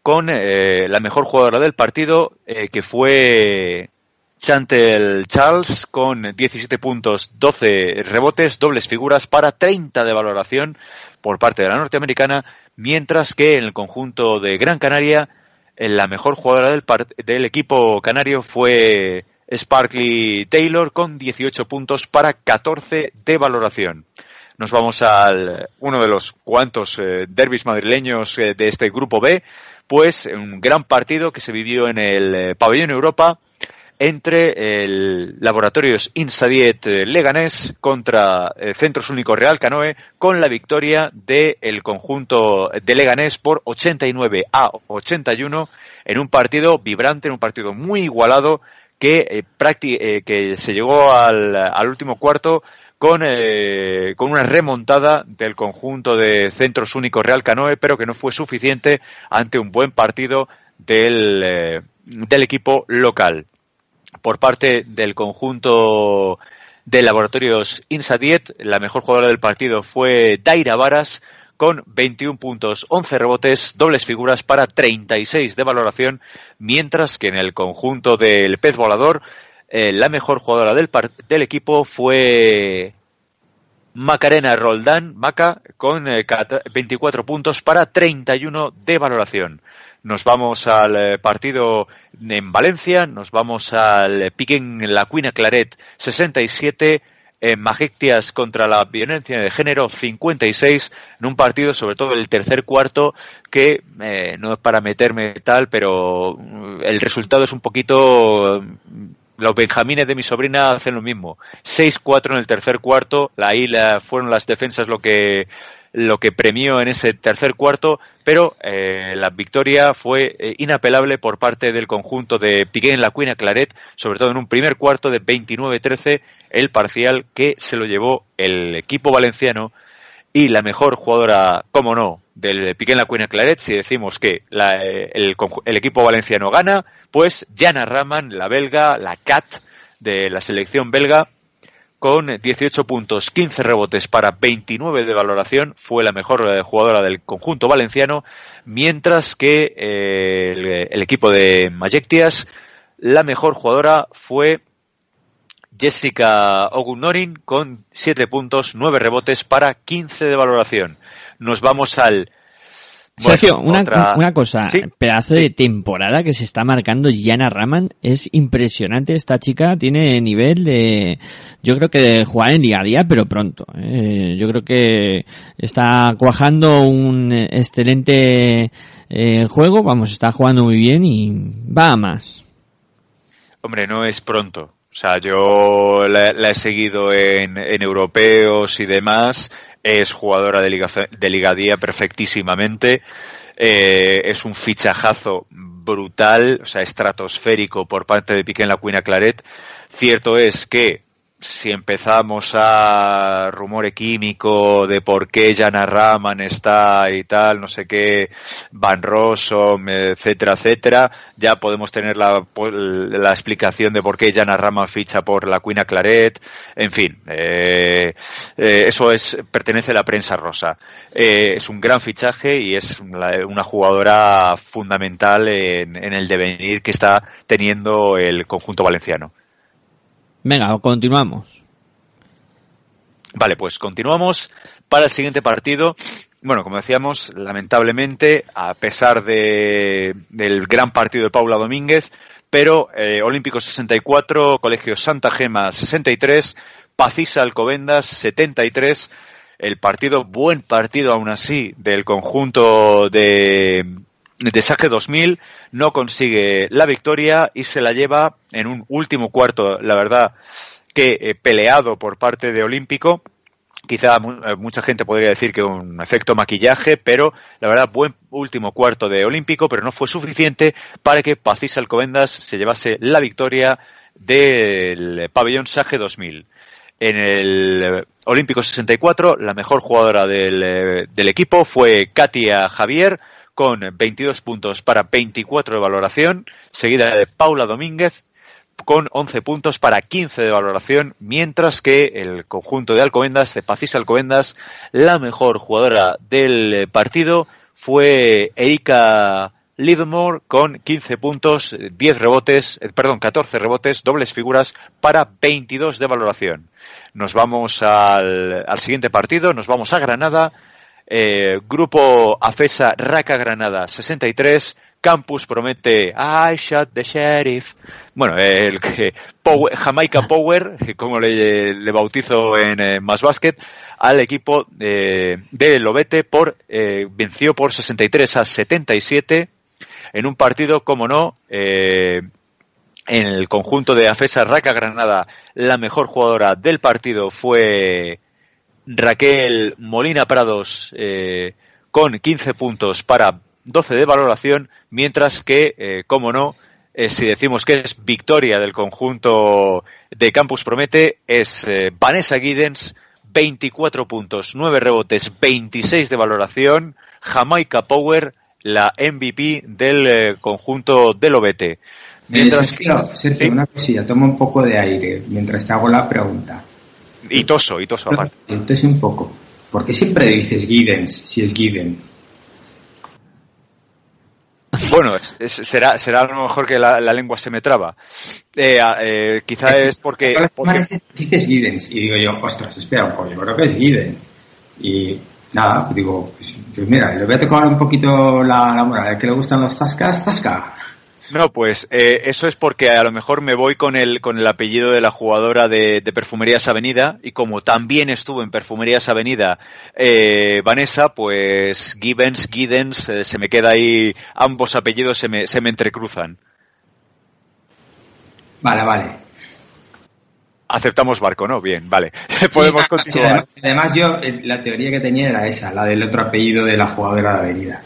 con eh, la mejor jugadora del partido, eh, que fue Chantel Charles, con 17 puntos, 12 rebotes, dobles figuras para 30 de valoración por parte de la norteamericana, mientras que en el conjunto de Gran Canaria, eh, la mejor jugadora del, del equipo canario fue Sparkly Taylor, con 18 puntos para 14 de valoración. Nos vamos al uno de los cuantos eh, derbis madrileños de este grupo B, pues un gran partido que se vivió en el eh, pabellón Europa entre el Laboratorios Insadiet eh, Leganés contra eh, Centros Único Real Canoe con la victoria del conjunto de Leganés por 89 a 81 en un partido vibrante, en un partido muy igualado que, que se llegó al, al último cuarto con, eh, con una remontada del conjunto de Centros Únicos Real Canoe, pero que no fue suficiente ante un buen partido del, eh, del equipo local. Por parte del conjunto de laboratorios Insadiet, la mejor jugadora del partido fue Daira Varas, con 21 puntos, 11 rebotes, dobles figuras para 36 de valoración, mientras que en el conjunto del pez volador, eh, la mejor jugadora del, del equipo fue Macarena Roldán, Maca, con eh, cat- 24 puntos para 31 de valoración. Nos vamos al eh, partido en Valencia, nos vamos al Piquen La Cuina Claret 67, en Magectias contra la violencia de género 56, en un partido, sobre todo el tercer cuarto, que eh, no es para meterme tal, pero mm, el resultado es un poquito los benjamines de mi sobrina hacen lo mismo. 6-4 en el tercer cuarto. Ahí la, fueron las defensas lo que, lo que premió en ese tercer cuarto, pero eh, la victoria fue eh, inapelable por parte del conjunto de Piqué en la Cuina Claret, sobre todo en un primer cuarto de 29-13, el parcial que se lo llevó el equipo valenciano y la mejor jugadora, como no, del Piqué en la Cuina Claret, si decimos que la, eh, el, el equipo valenciano gana, pues Jana Raman, la belga, la CAT de la selección belga, con 18 puntos, 15 rebotes para 29 de valoración, fue la mejor eh, jugadora del conjunto valenciano, mientras que eh, el, el equipo de Mayectias, la mejor jugadora fue Jessica Ogunorin con 7 puntos, 9 rebotes para 15 de valoración. Nos vamos al... Sergio, una, otra- una cosa, Sí. pedazo de temporada que se está marcando Yana Raman, es impresionante, esta chica tiene nivel de, yo creo que de jugar en día a día, pero pronto, eh, yo creo que está cuajando un excelente eh, juego, vamos, está jugando muy bien y va a más. Hombre, no es pronto. O sea, yo la, he seguido en, en europeos y demás. Es jugadora de Liga, perfectísimamente. Eh, es un fichajazo brutal, o sea, estratosférico por parte de Piqué en la Cuina Claret. Cierto es que si empezamos a rumore químico de por qué Jana Raman está y tal, no sé qué, Van Rossum, etcétera, etcétera, ya podemos tener la, la explicación de por qué Jana Raman ficha por la Cuina Claret, en fin, eh, eh, eso es, pertenece a la prensa rosa. Eh, es un gran fichaje y es la- una jugadora fundamental en, en el devenir que está teniendo el conjunto valenciano. Venga, continuamos. Vale, pues continuamos para el siguiente partido. Bueno, como decíamos, lamentablemente, a pesar de, del gran partido de Paula Domínguez, pero eh, Olímpico 64, Colegio Santa Gema 63, Pacisa Alcobendas 73, el partido, buen partido aún así, del conjunto de, de Saje 2000, no consigue la victoria y se la lleva en un último cuarto, la verdad, que eh, peleado por parte de Olímpico. Quizá eh, mucha gente podría decir que un efecto maquillaje, pero la verdad, buen último cuarto de Olímpico, pero no fue suficiente para que Pacís Alcobendas se llevase la victoria del pabellón Saje 2000. En el eh, Olímpico 64, la mejor jugadora del equipo fue Katia Javier, con 22 puntos para 24 de valoración, seguida de Paula Domínguez, con 11 puntos para 15 de valoración, mientras que el conjunto de Alcobendas, de Pacís Alcobendas, la mejor jugadora del eh, partido fue Erika Lidmore con 15 puntos, 10 rebotes, eh, perdón, 14 rebotes, dobles figuras para 22 de valoración. Nos vamos al, al siguiente partido, nos vamos a Granada, eh, grupo AFESA Raca Granada 63, Campus promete I shot the sheriff. Bueno, el que Jamaica Power, como le, le bautizo en eh, Más Basket, al equipo eh, de Lobete por eh, venció por 63 a 77 en un partido, como no, eh, en el conjunto de Afesa Raca Granada, la mejor jugadora del partido fue Raquel Molina Prados eh, con 15 puntos para 12 de valoración, mientras que, eh, como no, eh, si decimos que es victoria del conjunto de Campus Promete, es Vanessa Giddens, 24 puntos, 9 rebotes, 26 de valoración, Jamaica Power, la MVP del conjunto del Obete. Eh, Mientras Sergio, Sergio, Sí. una cosilla, toma un poco de aire mientras te hago la pregunta. Y toso, y toso aparte. Entonces un poco. ¿Por qué siempre dices Giddens si es Giden? Bueno, es- es- será, será a lo mejor que la, la lengua se me traba. Eh, eh, quizá es porque, porque- Dices Giddens y digo yo, ostras, espera un poco, yo creo que es Giden. Y nada, digo, pues, pues mira, le voy a tocar un poquito la, la moral, ¿a que le gustan los tascas? Tasca. No, pues eh, eso es porque a lo mejor me voy con el, con el apellido de la jugadora de, de Perfumerías Avenida y como también estuvo en Perfumerías Avenida eh, Vanessa, pues Gibbons, Giddens, eh, se me queda ahí, ambos apellidos se me, se me entrecruzan. Vale, vale. Aceptamos barco, ¿no? Bien, vale. Podemos Sí, continuar. además, además yo, eh, la teoría que tenía era esa, la del otro apellido de la jugadora de Avenida.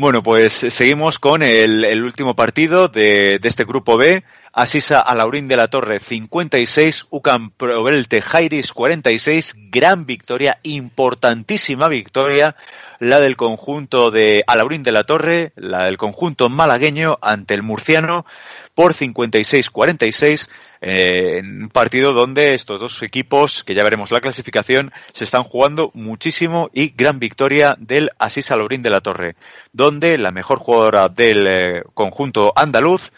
Bueno, pues seguimos con el, el último partido de, de este grupo B. Asisa Alaurín de la Torre 56, UCAM Probelte Jairis 46, gran victoria, importantísima victoria, la del conjunto de Alaurín de la Torre, la del conjunto malagueño ante el murciano por 56-46. Eh, en un partido donde estos dos equipos, que ya veremos la clasificación, se están jugando muchísimo y gran victoria del Asís Alorín de la Torre, donde la mejor jugadora del eh, conjunto andaluz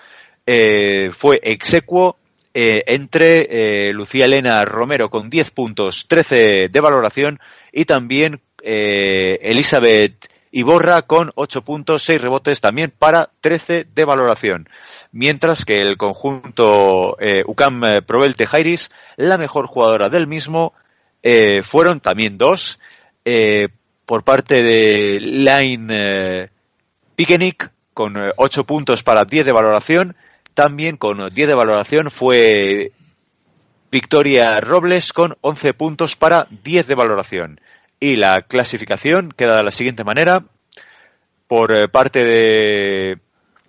eh, fue exequo eh, entre Lucía Elena Romero con 10 puntos, 13 de valoración y también Elizabeth Iborra con 8 puntos, 6 rebotes también para 13 de valoración. Mientras que el conjunto eh, UCAM eh, Provelte Jairis, la mejor jugadora del mismo, eh, fueron también dos eh, por parte de Line eh, Pikenik con 8 puntos para 10 de valoración. También con 10 de valoración fue Victoria Robles con 11 puntos para 10 de valoración. Y la clasificación queda de la siguiente manera. Por eh, parte de,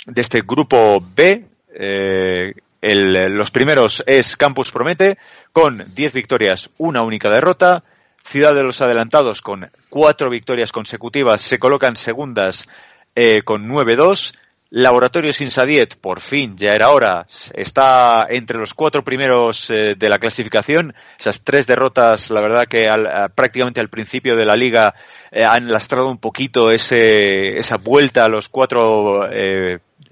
de este grupo B, eh, los primeros es Campus Promete con 10 victorias, una única derrota. Ciudad de los Adelantados con cuatro victorias consecutivas se colocan segundas eh, con 9-2. Laboratorios Insadiet, por fin, ya era hora, está entre los cuatro primeros eh, de la clasificación. Esas tres derrotas, la verdad que al- prácticamente al principio de la liga han lastrado un poquito ese, esa vuelta a los cuatro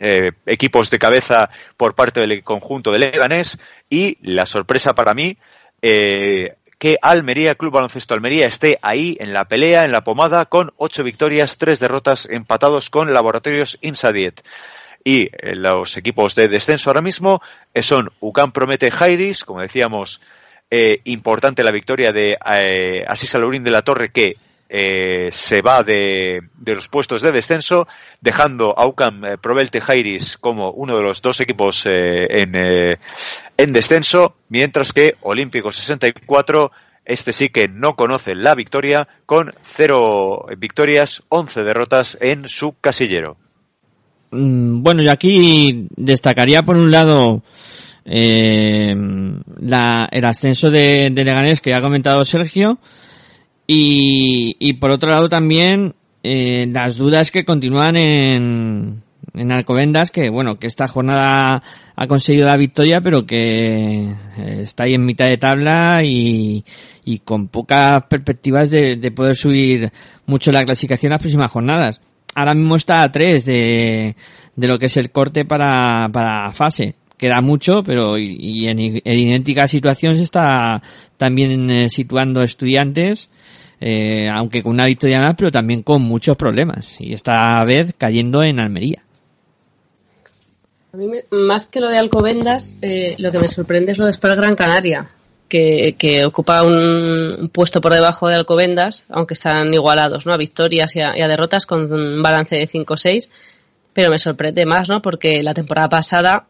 eh, equipos de cabeza por parte del conjunto de Leganés. Y la sorpresa para mí, eh, que Almería, Club Baloncesto Almería, esté ahí en la pelea, en la pomada, con ocho victorias, tres derrotas, empatados con Laboratorios Insadiet. Y eh, los equipos de descenso ahora mismo eh, son UCAM Promete Jairis, como decíamos, importante la victoria de Asís Alurín de la Torre, que eh, se va de, de los puestos de descenso, dejando a UCAM eh, Provelte Jairis como uno de los dos equipos eh, en, en descenso, mientras que Olímpico 64, este sí que no conoce la victoria, con cero victorias, 11 derrotas en su casillero. Mm, Bueno, yo aquí destacaría por un lado la, el ascenso de, de Leganés que ha comentado Sergio y, por otro lado también eh, las dudas que continúan en, en Alcobendas que bueno que esta jornada ha conseguido la victoria pero que eh, está ahí en mitad de tabla y, y con pocas perspectivas de, de poder subir mucho la clasificación las próximas jornadas ahora mismo está a tres de, de lo que es el corte para, para fase. Queda mucho, pero y, y en, en idéntica situación se está también eh, situando estudiantes, eh, aunque con una victoria más, pero también con muchos problemas. Y esta vez cayendo en Almería. A mí, me- más que lo de Alcobendas, eh, lo que me sorprende es lo de Spar Gran Canaria, que, ocupa un, un puesto por debajo de Alcobendas, aunque están igualados, ¿no? A victorias y a, y a derrotas con un balance de 5-6. Pero me sorprende más, ¿no? Porque la temporada pasada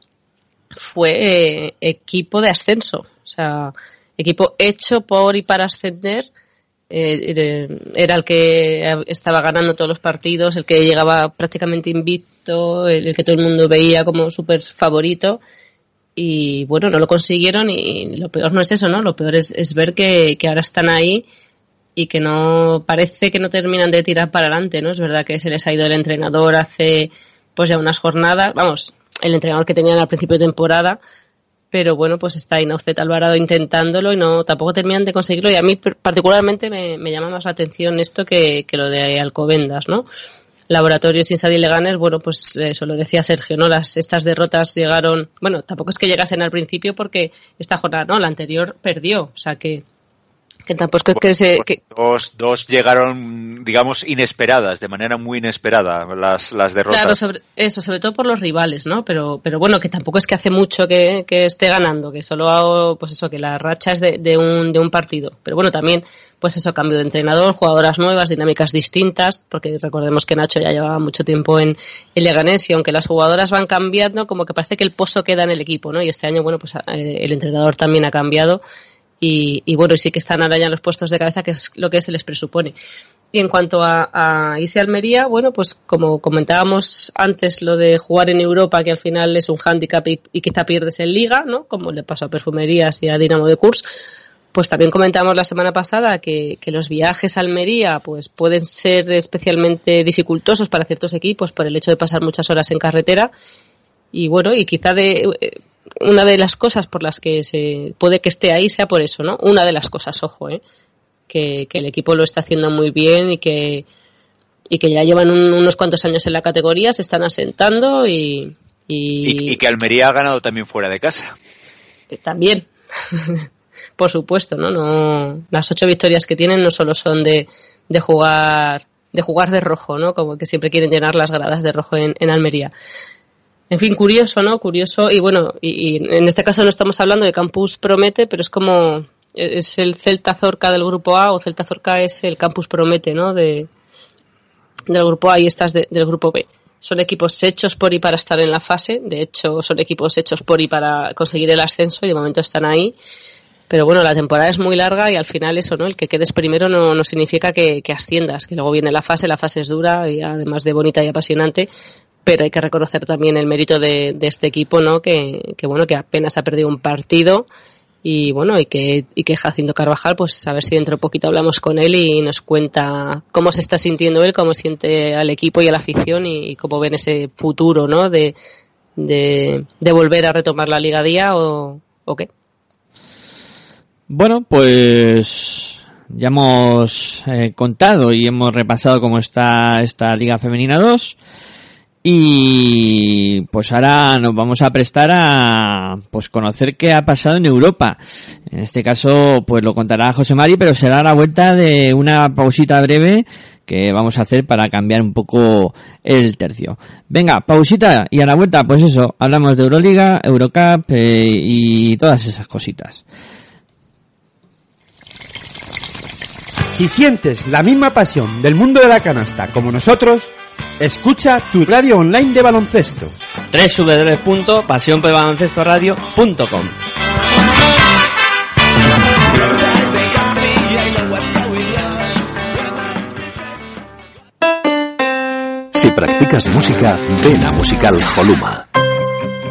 fue eh, equipo de ascenso. O sea, equipo hecho por y para ascender. Eh, era el que estaba ganando todos los partidos, el que llegaba prácticamente invicto, el, el que todo el mundo veía como súper favorito. Y bueno, no lo consiguieron y lo peor no es eso, ¿no? Lo peor es, es ver que, que ahora están ahí y que no parece que no terminan de tirar para adelante, ¿no? Es verdad que se les ha ido el entrenador hace pues ya unas jornadas, vamos, el entrenador que tenían al principio de temporada, pero bueno, pues está ahí Naucet Alvarado intentándolo y no tampoco terminan de conseguirlo y a mí particularmente me, llama más la atención esto que, que lo de Alcobendas, ¿no? Laboratorios Insadi Leganes, bueno, pues eso lo decía Sergio, ¿no? Las, estas derrotas llegaron, bueno, tampoco es que llegasen al principio porque esta jornada, ¿no? La anterior perdió, o sea que, que tampoco es que se, que, Dos, dos llegaron, digamos, inesperadas, de manera muy inesperada, las, las derrotas. Claro, sobre, eso, sobre todo por los rivales, ¿no? Pero, pero bueno, que tampoco es que hace mucho que, que esté ganando, que solo hago, pues eso, que la racha es de, de un, de un partido. Pero bueno, también, pues eso, cambio de entrenador, jugadoras nuevas, dinámicas distintas, porque recordemos que Nacho ya llevaba mucho tiempo en, en Leganés y aunque las jugadoras van cambiando, como que parece que el pozo queda en el equipo, ¿no? Y este año, bueno, pues eh, el entrenador también ha cambiado y, y bueno, sí que están ahora ya en los puestos de cabeza, que es lo que se les presupone. Y en cuanto a, a Ise Almería, bueno, pues como comentábamos antes, lo de jugar en Europa, que al final es un hándicap y, y quizá pierdes en Liga, ¿no? Como le pasó a Perfumerías y a Dinamo de Kurs, pues también comentamos la semana pasada que, que los viajes a Almería pues pueden ser especialmente dificultosos para ciertos equipos por el hecho de pasar muchas horas en carretera y bueno, y quizá de, eh, una de las cosas por las que se puede que esté ahí sea por eso, ¿no? Una de las cosas, ojo, ¿eh? Que, que el equipo lo está haciendo muy bien y que, y que ya llevan un- unos cuantos años en la categoría, se están asentando y, y, Y, y que Almería ha ganado también fuera de casa. eh, también, por supuesto, ¿no? no Las ocho victorias que tienen no solo son de, de jugar de jugar de rojo, ¿no? Como que siempre quieren llenar las gradas de rojo en, en Almería. En fin, curioso, ¿no? Curioso. Y bueno, y, en este caso no estamos hablando de Campus Promete, pero es como es el Celta Zorca del grupo A o Celta Zorca es el Campus Promete, ¿no? De, del grupo A y estas de- del grupo B. Son equipos hechos por y para estar en la fase. De hecho, son equipos hechos por y para conseguir el ascenso y de momento están ahí. Pero bueno, la temporada es muy larga y al final eso, ¿no? El que quedes primero no, no significa que, que asciendas, que luego viene la fase, la fase es dura y además de bonita y apasionante, pero hay que reconocer también el mérito de, de este equipo, ¿no? Que, que bueno, que apenas ha perdido un partido y bueno, y que, y que Jacinto Carvajal, pues a ver si dentro de poquito hablamos con él y nos cuenta cómo se está sintiendo él, cómo siente al equipo y a la afición y, y cómo ven ese futuro, ¿no? De, volver a retomar la Liga Día o, o qué. Bueno, pues ya hemos eh, contado y hemos repasado cómo está esta Liga Femenina 2 y pues ahora nos vamos a prestar a pues conocer qué ha pasado en Europa. En este caso pues lo contará José Mari, pero será la vuelta de una pausita breve que vamos a hacer para cambiar un poco el tercio. Venga, pausita y a la vuelta pues eso, hablamos de Euroliga, Eurocup eh, y todas esas cositas. Si sientes la misma pasión del mundo de la canasta como nosotros, escucha tu radio online de baloncesto. www.pasionporbaloncestoradio.com Si practicas música, ven a Musical Holuma.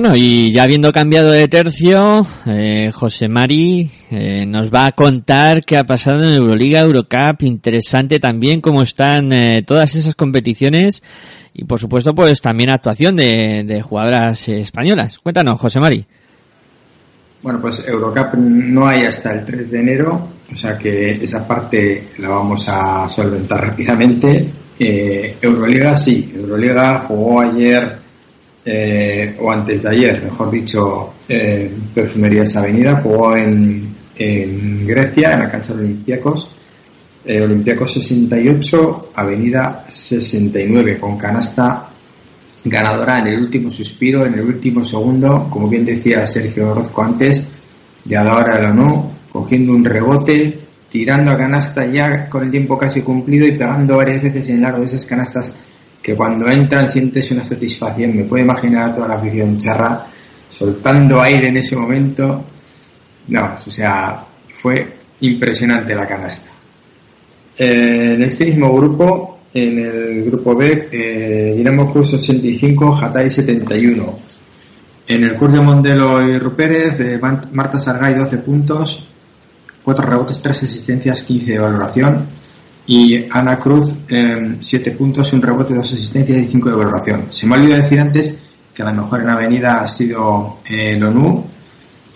Bueno, y ya habiendo cambiado de tercio, eh, José Mari eh, nos va a contar qué ha pasado en Euroliga, Eurocup, interesante también cómo están eh, todas esas competiciones y por supuesto pues también actuación de, jugadoras españolas. Cuéntanos, José Mari. Bueno, pues Eurocup no hay hasta el 3 de enero, o sea que esa parte la vamos a solventar rápidamente. Eh, Euroliga sí, Euroliga jugó ayer eh, o antes de ayer, mejor dicho, eh, Perfumerías Avenida, jugó en, Grecia, en la cancha de Olympiacos. Eh, Olympiacos 68, Avenida 69, con canasta ganadora en el último suspiro, en el último segundo, como bien decía Sergio Orozco antes, de Adahora Elano, cogiendo un rebote, tirando a canasta ya con el tiempo casi cumplido y pegando varias veces en el largo de esas canastas que cuando entran sientes una satisfacción. Me puedo imaginar a toda la afición charra soltando aire en ese momento. No, o sea, fue impresionante la canasta. Eh, en este mismo grupo, en el grupo B, eh, Dinamo Cruz 85, Hatay 71. En el curso de Mondelo y Rupérez, de Marta Sargay 12 puntos, 4 rebotes, 3 asistencias, 15 de valoración. Y Ana Cruz, 7 puntos, un rebote, dos asistencias y 5 de valoración. Se me ha olvidado decir antes que a lo mejor en avenida ha sido eh, Lonu,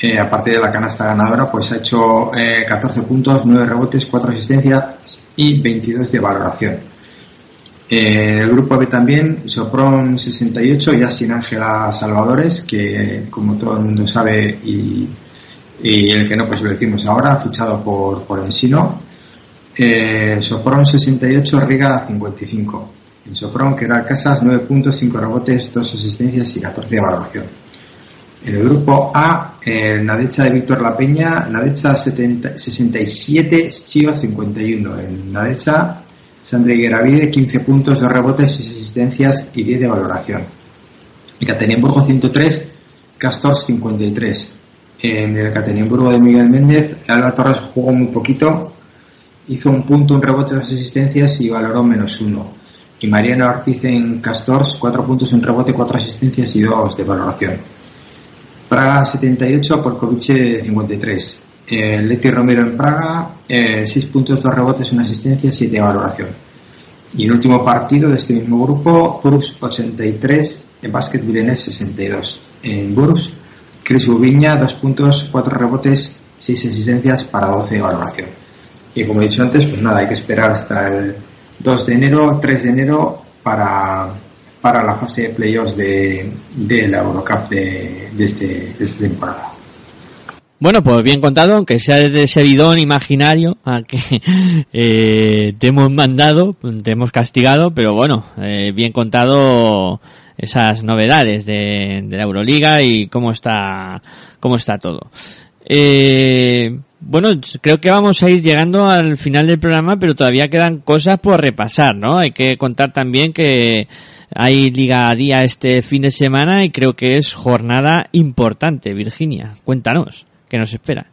eh, aparte de la canasta ganadora, pues ha hecho eh, 14 puntos, 9 rebotes, 4 asistencias y 22 de valoración. Eh, el grupo B también, Sopron 68 y Asin Ángela Salvadores, que como todo el mundo sabe y, y el que no, pues lo decimos ahora, fichado por, por Ensino. Eh, Sopron 68, Riga 55. En Sopron, que era Casas, 9 puntos, 5 rebotes, 2 asistencias y 14 de valoración. En el grupo A, eh, Nadecha de Víctor La Peña, Nadecha 70 67, Chio 51. En Nadecha, Sandra Higueravide, 15 puntos, 2 rebotes, 6 asistencias y 10 de valoración. En Catenimburgo 103, Castors 53. En el Catenimburgo de Miguel Méndez, Alba Torres jugó muy poquito, hizo un punto, un rebote, dos asistencias y valoró menos uno. Y Mariano Ortiz en Castors, 4 puntos, un rebote, 4 asistencias y 2 de valoración. Praga 78, Polkovice 53. Eh, Leti Romero en Praga, 6 puntos, 2 rebotes, 1 asistencia, 7 de valoración. Y el último partido de este mismo grupo, Burus 83, en Básquet Vilenés 62. En Burus, Chris Ubiña, 2 puntos, 4 rebotes, 6 asistencias para 12 de valoración. Y como he dicho antes, pues nada, hay que esperar hasta el 2 de enero, 3 de enero para, para la fase de playoffs de, de la Eurocup de, de, este, de esta temporada. Bueno, pues bien contado, aunque sea desde ese bidón imaginario al que eh, te hemos mandado, te hemos castigado, pero bueno, eh, bien contado esas novedades de, de la Euroliga y cómo está, cómo está todo. Eh, bueno, creo que vamos a ir llegando al final del programa, pero todavía quedan cosas por repasar, ¿no? Hay que contar también que hay Liga Día este fin de semana y creo que es jornada importante. Virginia, cuéntanos, ¿qué nos espera?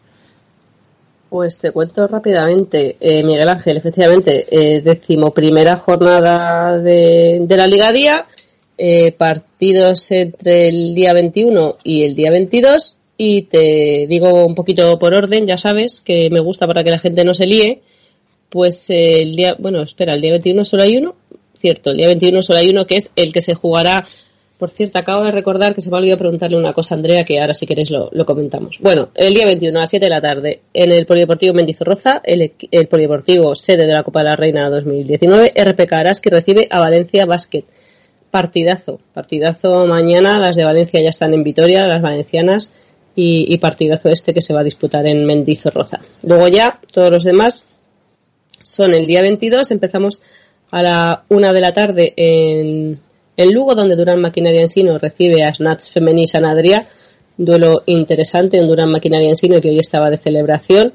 Pues te cuento rápidamente, eh, Miguel Ángel, efectivamente, eh, decimoprimera jornada de, de la Liga Día, eh, partidos entre el día 21 y el día 22, y te digo un poquito por orden, ya sabes, que me gusta para que la gente no se líe, pues eh, el día, bueno, espera, el día 21 solo hay uno, cierto, el día 21 solo hay uno que es el que se jugará, por cierto, acabo de recordar que se me ha olvidado preguntarle una cosa a Andrea, que ahora si queréis lo, comentamos. Bueno, el día 21 a las 7 de la tarde, en el Polideportivo Mendizorroza, el, el Polideportivo sede de la Copa de la Reina 2019, RPK Araski recibe a Valencia Basket. Partidazo, partidazo mañana, las de Valencia ya están en Vitoria, las valencianas, y, y partidazo este que se va a disputar en Mendizorroza. Luego ya, todos los demás son el día 22, empezamos a la una de la tarde en, en Lugo, donde Durán Maquinaria Ensino recibe a Snats Femení San Adrià, duelo interesante, un Durán Maquinaria Ensino que hoy estaba de celebración,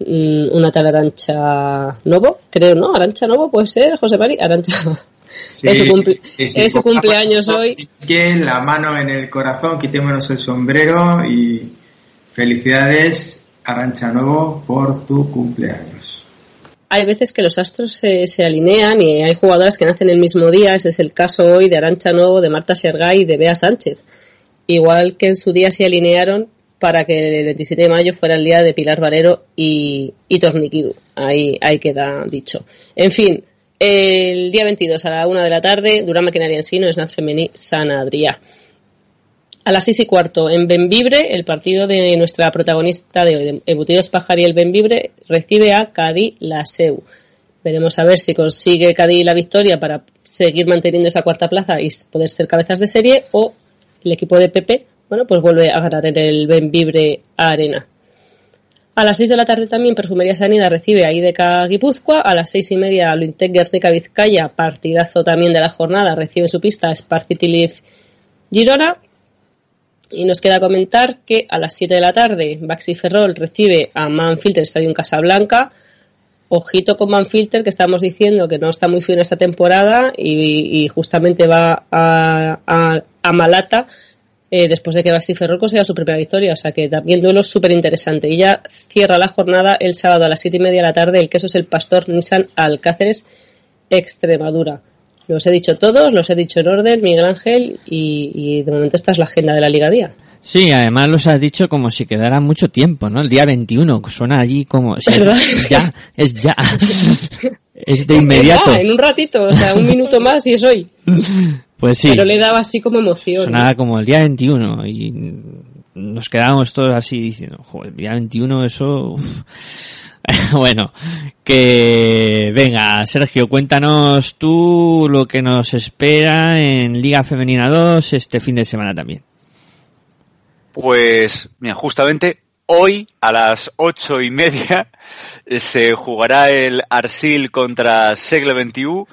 Mm, una tal Arancha Novo, creo, ¿no? Arancha Novo puede ser, José Mari, Arancha. Sí, es su, cumple- sí, sí, es su cumpleaños hoy. Que la mano en el corazón, quitémonos el sombrero y felicidades, Arancha Nuevo, por tu cumpleaños. Hay veces que los astros se, se alinean y hay jugadoras que nacen el mismo día. Ese es el caso hoy de Arancha Novo, de Marta Sergay y de Bea Sánchez. Igual que en su día se alinearon para que el 27 de mayo fuera el día de Pilar Valero y, y Torniquidu. Ahí, ahí queda dicho. En fin, el día 22 a la una de la tarde, Durán Maquinaria Ensino, Snaz Femení, San Adrià. A las seis y cuarto, en Benvibre, el partido de nuestra protagonista de hoy, Embutidos Pajar y el Benvibre, recibe a Cadí Laseu. Veremos a ver si consigue Cadí la victoria para seguir manteniendo esa cuarta plaza y poder ser cabezas de serie o el equipo de Pepe, bueno, pues vuelve a ganar en el Benvibre Arena. A las 6 de la tarde también Perfumería Sanidad recibe a IDK Guipúzcoa. A las seis y media Luintec Guernica Vizcaya, partidazo también de la jornada, recibe su pista Sparcity Leaf Girona. Y nos queda comentar que a las 7 de la tarde Baxi Ferrol recibe a Manfilter Stadium Casablanca. Ojito con Manfilter, que estamos diciendo que no está muy fino esta temporada y, justamente va a, a Malata eh, después de que Baxi Ferrol consiga su primera victoria. O sea que también duelo súper interesante. Y ya cierra la jornada el sábado a las 7 y media de la tarde. El queso es el Pastor Nissan Alcáceres Extremadura. Los he dicho todos, los he dicho en orden, Miguel Ángel, y, y de momento esta es la agenda de la Liga Día. Sí, además los has dicho como si quedara mucho tiempo, ¿no? El día 21, suena allí como... ya, es ya. Es de inmediato. Ah, en un ratito, o sea, un minuto más y es hoy. Pues sí. Pero le daba así como emoción. Sonaba como el día 21 y nos quedábamos todos así diciendo, joder, el día 21 eso... uf". bueno, que venga, Sergio, cuéntanos tú lo que nos espera en Liga Femenina 2 este fin de semana también. Pues, mira, justamente hoy a las ocho y media eh, se jugará el Arsil contra Segle 21.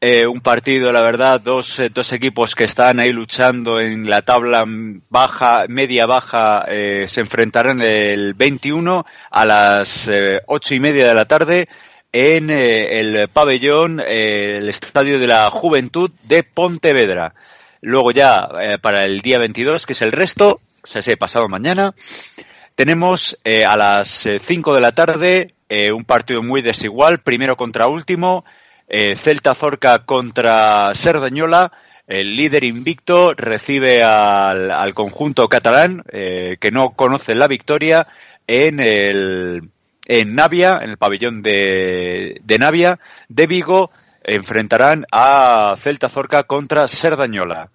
Eh, un partido, la verdad, dos, eh, dos equipos que están ahí luchando en la tabla baja, media baja, eh, se enfrentarán el 21 a las ocho y media de la tarde en el pabellón, el Estadio de la Juventud de Pontevedra. Luego ya para el día 22, que es el resto, o sea, pasado mañana, tenemos a las 5 de la tarde un partido muy desigual, primero contra último, eh, Celta Zorca contra Cerdañola, el líder invicto recibe al, al conjunto catalán eh, que no conoce la victoria en el en Navia, en el pabellón de, de Navia, de Vigo, enfrentarán a Celta Zorca contra Cerdañola.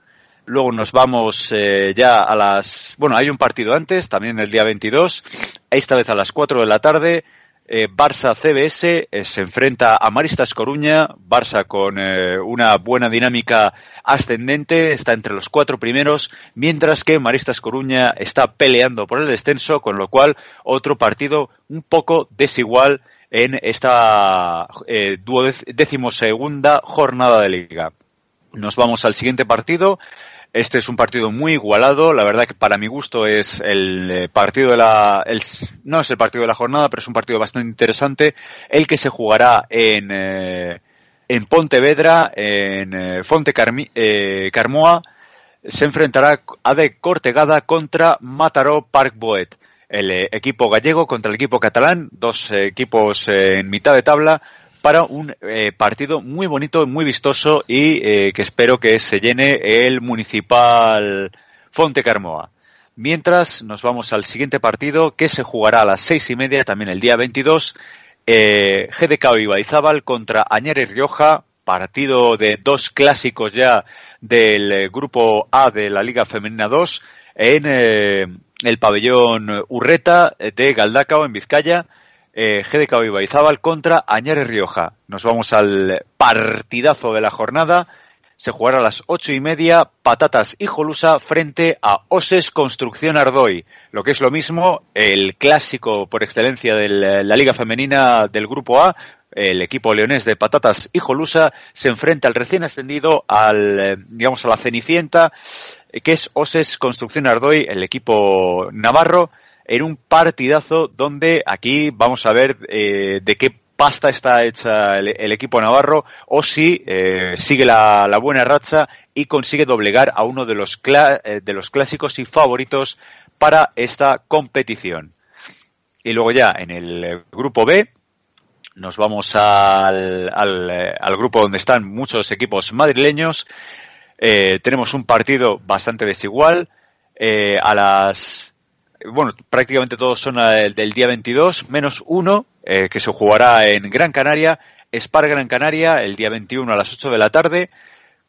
Luego nos vamos eh, ya a las... Bueno, hay un partido antes, también el día 22, esta vez a las 4 de la tarde. Eh, Barça CBS eh, se enfrenta a Maristas Coruña. Barça con eh, una buena dinámica ascendente, está entre los cuatro primeros, mientras que Maristas Coruña está peleando por el descenso, con lo cual otro partido un poco desigual en esta decimosegunda jornada de liga. Nos vamos al siguiente partido. Este es un partido muy igualado. La verdad que para mi gusto es el eh, partido de la, el- no es el partido de la jornada, pero es un partido bastante interesante. El que se jugará en, eh, en Pontevedra, en eh, Fonte eh, Carmoa, se enfrentará a de Cortegada contra Mataró Park Boet. El equipo gallego contra el equipo catalán, dos equipos en mitad de tabla para un eh, partido muy bonito, muy vistoso y eh, que espero que se llene el municipal Fonte Carmoa. Mientras nos vamos al siguiente partido que se jugará a las seis y media, también el día 22, eh, GDK Ibaizábal contra Añere Rioja, partido de dos clásicos ya del eh, grupo A de la Liga Femenina 2 en el pabellón Urreta de Galdacao en Vizcaya. Eh, GDK Ibaizábal contra Añare Rioja. Nos vamos al partidazo de la jornada. Se jugará a las ocho y media Patatas y Jolusa frente a Oses Construcción Ardoy. Lo que es lo mismo, el clásico por excelencia de la Liga Femenina del Grupo A, el equipo leonés de Patatas y Jolusa se enfrenta al recién ascendido, al, digamos, a la Cenicienta, que es Oses Construcción Ardoy, el equipo navarro, en un partidazo donde aquí vamos a ver eh, de qué pasta está hecha el, equipo navarro o si eh, sigue la, buena racha y consigue doblegar a uno de los, eh, de los clásicos y favoritos para esta competición. Y luego ya en el grupo B nos vamos al, al, grupo donde están muchos equipos madrileños. Tenemos un partido bastante desigual. A las bueno, prácticamente todos son eh, del día 22, menos uno, eh, que se jugará en Gran Canaria, Spar Gran Canaria, el día 21 a las 8 de la tarde,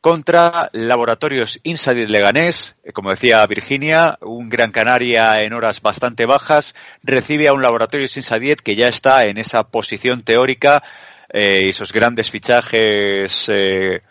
contra Laboratorios Insadit Leganés, eh, como decía Virginia, un Gran Canaria en horas bastante bajas, recibe a un Laboratorios Insadit que ya está en esa posición teórica eh, y esos grandes fichajes eh,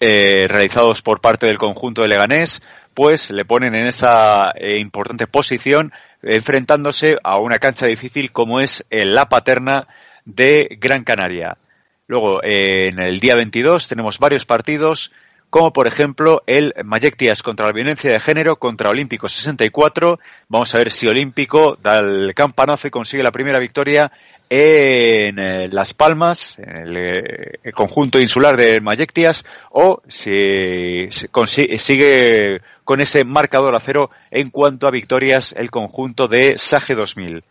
realizados por parte del conjunto de Leganés, pues le ponen en esa eh, importante posición enfrentándose a una cancha difícil como es eh, la paterna de Gran Canaria. Luego, eh, en el día 22 tenemos varios partidos, como por ejemplo el Mayectias contra la violencia de género contra Olímpico 64. Vamos a ver si Olímpico da el campanazo y consigue la primera victoria en eh, Las Palmas, en el, eh, conjunto insular de Mayectias, o si, sigue con ese marcador a cero en cuanto a victorias el conjunto de Sage 2000.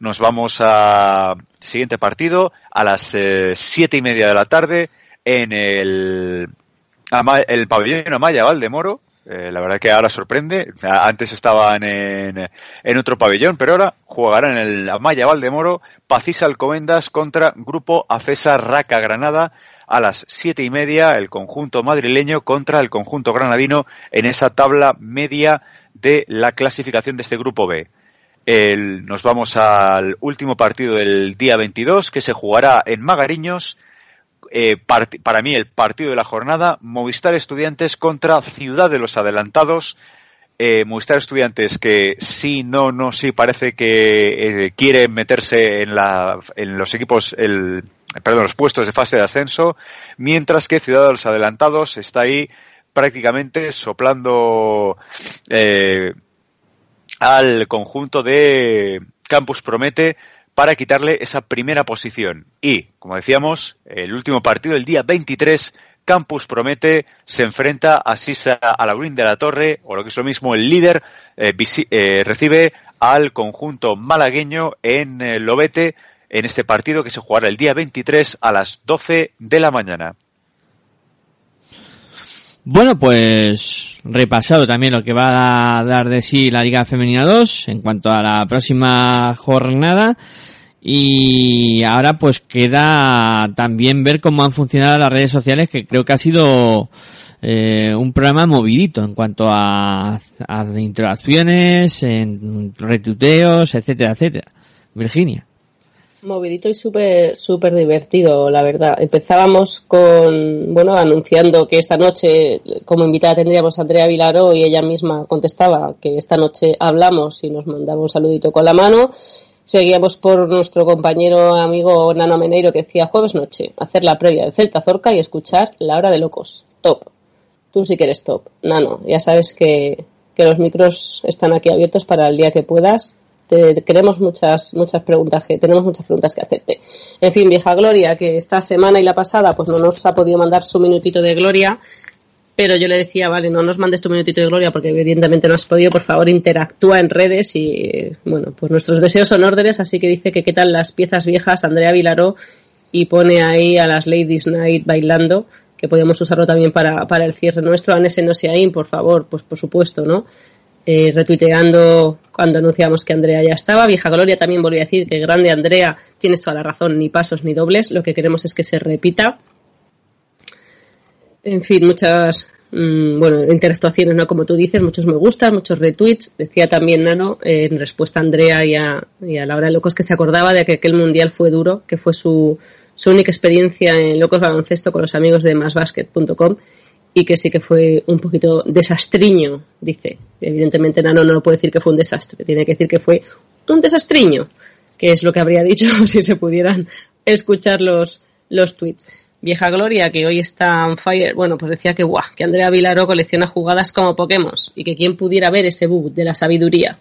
Nos vamos al siguiente partido a las eh, siete y media de la tarde en el, El pabellón Amaya Valdemoro. Eh, la verdad que ahora sorprende. Antes estaban en, en otro pabellón, pero ahora jugarán en el Amaya Valdemoro, Pacisa Alcobendas contra Grupo Afesa Raca Granada a las siete y media, el conjunto madrileño contra el conjunto granadino en esa tabla media de la clasificación de este grupo B. Nos vamos al último partido del día 22 que se jugará en Magariños. Eh, para mí el partido de la jornada, Movistar Estudiantes contra Ciudad de los Adelantados. Eh, Movistar Estudiantes que sí, no, no, sí parece que eh, quiere meterse en, la, en los equipos, el, perdón, los puestos de fase de ascenso, mientras que Ciudad de los Adelantados está ahí prácticamente soplando eh, al conjunto de Campus Promete para quitarle esa primera posición. Y, como decíamos, el último partido, el día 23, Campus Promete se enfrenta a Sisa Alaurín de la Torre, o lo que es lo mismo, el líder eh, eh, recibe al conjunto malagueño en eh, Lobete en este partido que se jugará el día 23 a las 12 de la mañana. Bueno, pues repasado también lo que va a dar de sí la Liga Femenina 2 en cuanto a la próxima jornada. Y ahora pues queda también ver cómo han funcionado las redes sociales, que creo que ha sido eh, un programa movidito en cuanto a, a interacciones, en retuiteos, etcétera, etcétera. Virginia. Movidito y súper súper divertido, la verdad. Empezábamos con, bueno, anunciando que esta noche como invitada tendríamos a Andrea Vilaró y ella misma contestaba que esta noche hablamos y nos mandaba un saludito con la mano. Seguíamos por nuestro compañero amigo Nano Meneiro que decía jueves noche, hacer la previa del Celta Zorca y escuchar La Hora de Locos. Top. Tú sí que eres top. Nano, ya sabes que, que los micros están aquí abiertos para el día que puedas te queremos muchas muchas preguntas que tenemos muchas preguntas que hacerte. En fin vieja gloria que esta semana y la pasada pues no nos ha podido mandar su minutito de gloria pero yo le decía vale no nos mandes tu minutito de gloria porque evidentemente no has podido por favor interactúa en redes y bueno pues nuestros deseos son órdenes así que dice que qué tal las piezas viejas Andrea Vilaró y pone ahí a las Ladies Night bailando que podemos usarlo también para, para el cierre nuestro. Anese no por favor pues por supuesto no eh, retuiteando cuando anunciamos que Andrea ya estaba. Vieja Gloria también volvió a decir que grande Andrea, tienes toda la razón, ni pasos ni dobles, lo que queremos es que se repita. En fin, muchas mm, bueno, interactuaciones, ¿no? Como tú dices, muchos me gustan, muchos retweets. Decía también Nano, eh, en respuesta a Andrea y a, y a Laura Locos, que se acordaba de que aquel mundial fue duro, que fue su, su única experiencia en Locos Baloncesto con los amigos de masbasket.com y que sí que fue un poquito desastriño, dice. Evidentemente Nano no puede decir que fue un desastre, tiene que decir que fue un desastriño, que es lo que habría dicho si se pudieran escuchar los, los tweets. Vieja Gloria, que hoy está on fire, bueno, pues decía que guau, que Andrea Vilaro colecciona jugadas como Pokémon y que quien pudiera ver ese bug de la sabiduría.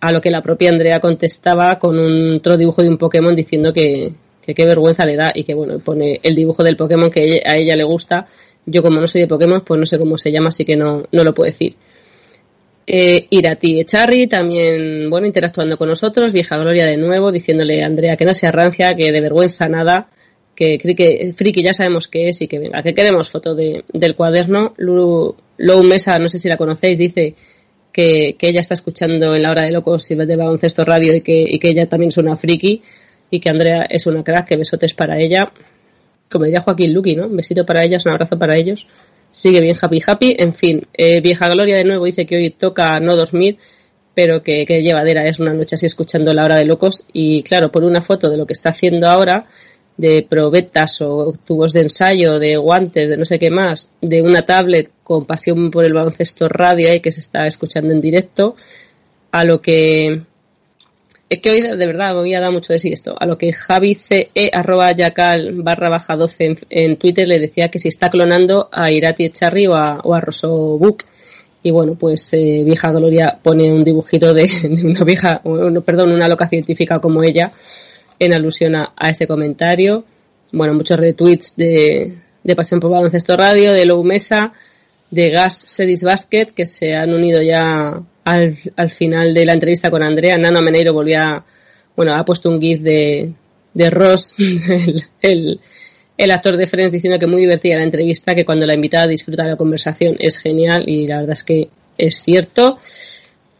A lo que la propia Andrea contestaba con un otro dibujo de un Pokémon diciendo que, que qué vergüenza le da y que bueno, pone el dibujo del Pokémon que a ella le gusta. Yo como no soy de Pokémon, pues no sé cómo se llama, así que no, no lo puedo decir. Eh, Irati Echarri también, bueno, interactuando con nosotros, vieja gloria de nuevo, diciéndole a Andrea que no se arrancia, que de vergüenza nada, que, que friki ya sabemos qué es y que venga, que queremos foto de, del cuaderno. Lulu, Lou Mesa, no sé si la conocéis, dice que, que ella está escuchando en la hora de locos y de baloncesto radio y que, y que ella también es una friki y que Andrea es una crack, que besotes para ella. Como diría Joaquín Luqui, ¿no? Un besito para ellas, un abrazo para ellos. Sigue bien happy happy. En fin, eh, Vieja Gloria de nuevo dice que hoy toca no dormir, pero que, que llevadera es una noche así escuchando la hora de locos. Y claro, por una foto de lo que está haciendo ahora, de probetas o tubos de ensayo, de guantes, de no sé qué más, de una tablet con pasión por el baloncesto radio ahí que se está escuchando en directo, a lo que es que hoy de verdad hoy ha dado mucho de sí esto. A lo que Javi CE arroba yacal barra baja 12 en, Twitter le decía que si está clonando a Irati Echarri o a, o a Rosobuk. Y bueno, pues eh, vieja Gloria pone un dibujito de, una vieja, perdón, una loca científica como ella en alusión a, a ese comentario. Bueno, muchos retweets de, de Pasión por Baloncesto Radio, de Lou Mesa, de Gas Sedis Basket, que se han unido ya al, al final de la entrevista con Andrea. Nano Meneiro volvía, bueno, ha puesto un gif de, de Ross, el, el, actor de Friends diciendo que muy divertida la entrevista, que cuando la invitada disfruta de la conversación es genial y la verdad es que es cierto.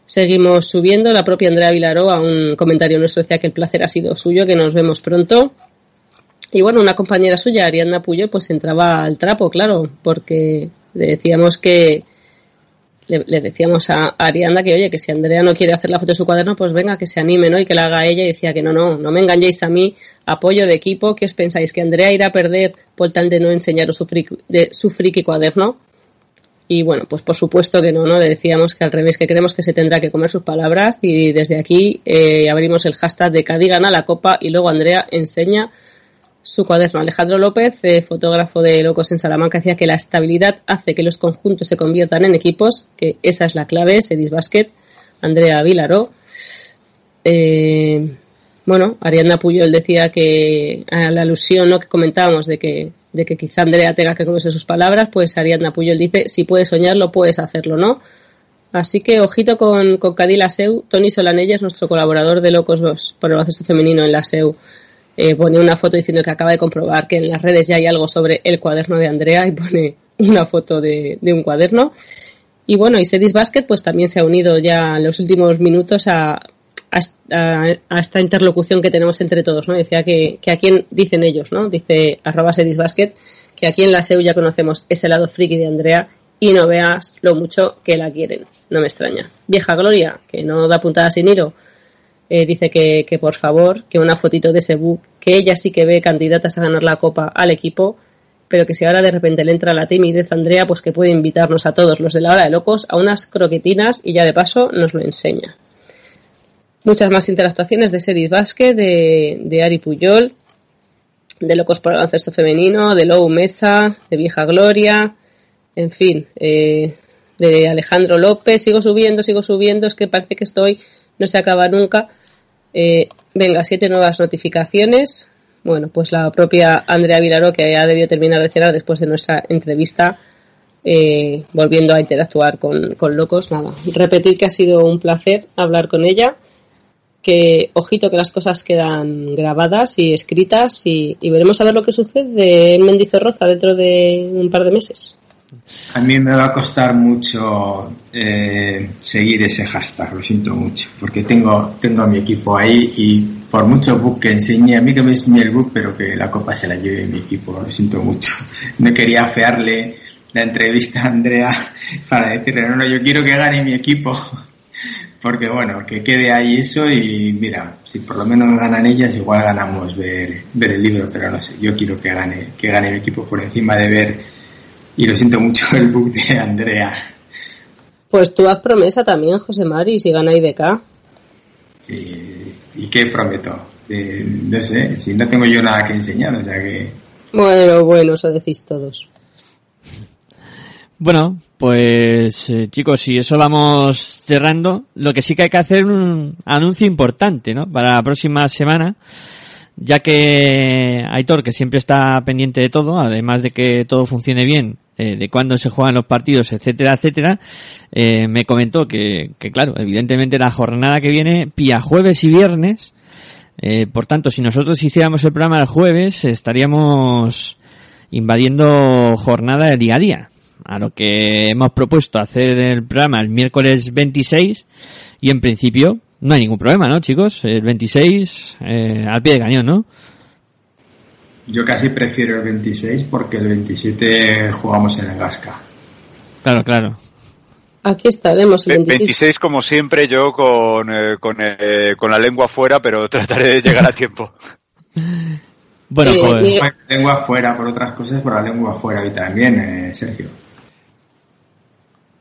Seguimos subiendo. La propia Andrea Vilaró a un comentario nuestro decía que el placer ha sido suyo, que nos vemos pronto. Y bueno, una compañera suya, Ariadna Puyo, pues entraba al trapo, claro, porque decíamos que le, le decíamos a Ariadna que oye, que si Andrea no quiere hacer la foto de su cuaderno, pues venga, que se anime, ¿no? Y que la haga ella y decía que no, no, no me engañéis a mí, apoyo de equipo, ¿qué os pensáis? ¿Que Andrea irá a perder por tal de no enseñaros su friki, de, su cuaderno? Y bueno, pues por supuesto que no, ¿no? Le decíamos que al revés, que creemos que se tendrá que comer sus palabras y desde aquí eh, abrimos el hashtag de Cádiz gana la copa y luego Andrea enseña su cuaderno. Alejandro López, eh, fotógrafo de Locos en Salamanca, decía que la estabilidad hace que los conjuntos se conviertan en equipos, que esa es la clave, Sedis Basket, Andrea Vilaró. Eh, bueno, Ariadna Puyol decía que a la alusión ¿no? que comentábamos de que, de que quizá Andrea tenga que comerse sus palabras, pues Ariadna Puyol dice, si puedes soñarlo, puedes hacerlo, ¿no? Así que ojito con, con Cadila Seu. Tony Solanelles, nuestro colaborador de Locos por el baloncesto femenino en la Seu, eh, pone una foto diciendo que acaba de comprobar que en las redes ya hay algo sobre el cuaderno de Andrea y pone una foto de, un cuaderno. Y bueno, y Sedis Basket pues también se ha unido ya en los últimos minutos a- a esta interlocución que tenemos entre todos, ¿no? Decía que, que a quién dicen ellos, ¿no? Dice arroba Sedis Basket que aquí en la SEU ya conocemos ese lado friki de Andrea y no veas lo mucho que la quieren. No me extraña. Vieja Gloria, que no da puntada sin hilo, eh, dice que, por favor, que una fotito de ese book, que ella sí que ve candidatas a ganar la copa al equipo, pero que si ahora de repente le entra la timidez Andrea, pues que puede invitarnos a todos los de la hora de locos a unas croquetinas y ya de paso nos lo enseña. Muchas más interactuaciones de Sedis Vázquez, de, de Ari Puyol, de Locos por el Baloncesto Femenino, de Lou Mesa, de Vieja Gloria, en fin, eh, de Alejandro López, sigo subiendo, sigo subiendo, es que parece que estoy, no se acaba nunca. Eh, venga, siete nuevas notificaciones. Bueno, pues la propia Andrea Vilaró, que ya debió terminar de cenar después de nuestra entrevista, eh, volviendo a interactuar con, con Locos. Nada, repetir que ha sido un placer hablar con ella, que ojito que las cosas quedan grabadas y escritas y, y veremos a ver lo que sucede en Mendizorroza dentro de un par de meses. A mí me va a costar mucho eh, seguir ese hashtag, lo siento mucho, porque tengo, tengo a mi equipo ahí y por mucho book que enseñe, a mí que me enseñe el book, pero que la copa se la lleve mi equipo, lo siento mucho. No quería fearle la entrevista a Andrea para decirle, no, no, yo quiero que gane mi equipo, porque bueno, que quede ahí eso y mira, si por lo menos ganan ellas, igual ganamos ver, ver el libro, pero no sé, yo quiero que gane, que gane mi equipo por encima de ver y lo siento mucho el book de Andrea. Pues tú haz promesa también, José Mari, si gana IDK. ¿Y qué prometo? Eh, no sé, si no tengo yo nada que enseñar, o sea que... Bueno, bueno, eso decís todos. Bueno, pues eh, chicos, si eso vamos cerrando, lo que sí que hay que hacer un anuncio importante, ¿no? Para la próxima semana, ya que Aitor, que siempre está pendiente de todo, además de que todo funcione bien, eh, de cuándo se juegan los partidos, etcétera, etcétera, eh, me comentó que, que, claro, evidentemente la jornada que viene pilla jueves y viernes, eh, por tanto, si nosotros hiciéramos el programa el jueves, estaríamos invadiendo jornada de día a día. A lo que hemos propuesto hacer el programa el miércoles 26 y en principio no hay ningún problema, ¿no, chicos? El 26 eh, al pie de cañón, ¿no? Yo casi prefiero el 26 porque el 27 jugamos en el Gasca. Claro, claro. Aquí estaremos el 26. 26 como siempre yo con, eh, con, eh, con la lengua fuera, pero trataré de llegar a tiempo. Bueno, Eh, pues, Miguel- Lengua afuera por otras cosas, por la lengua afuera y también, eh, Sergio.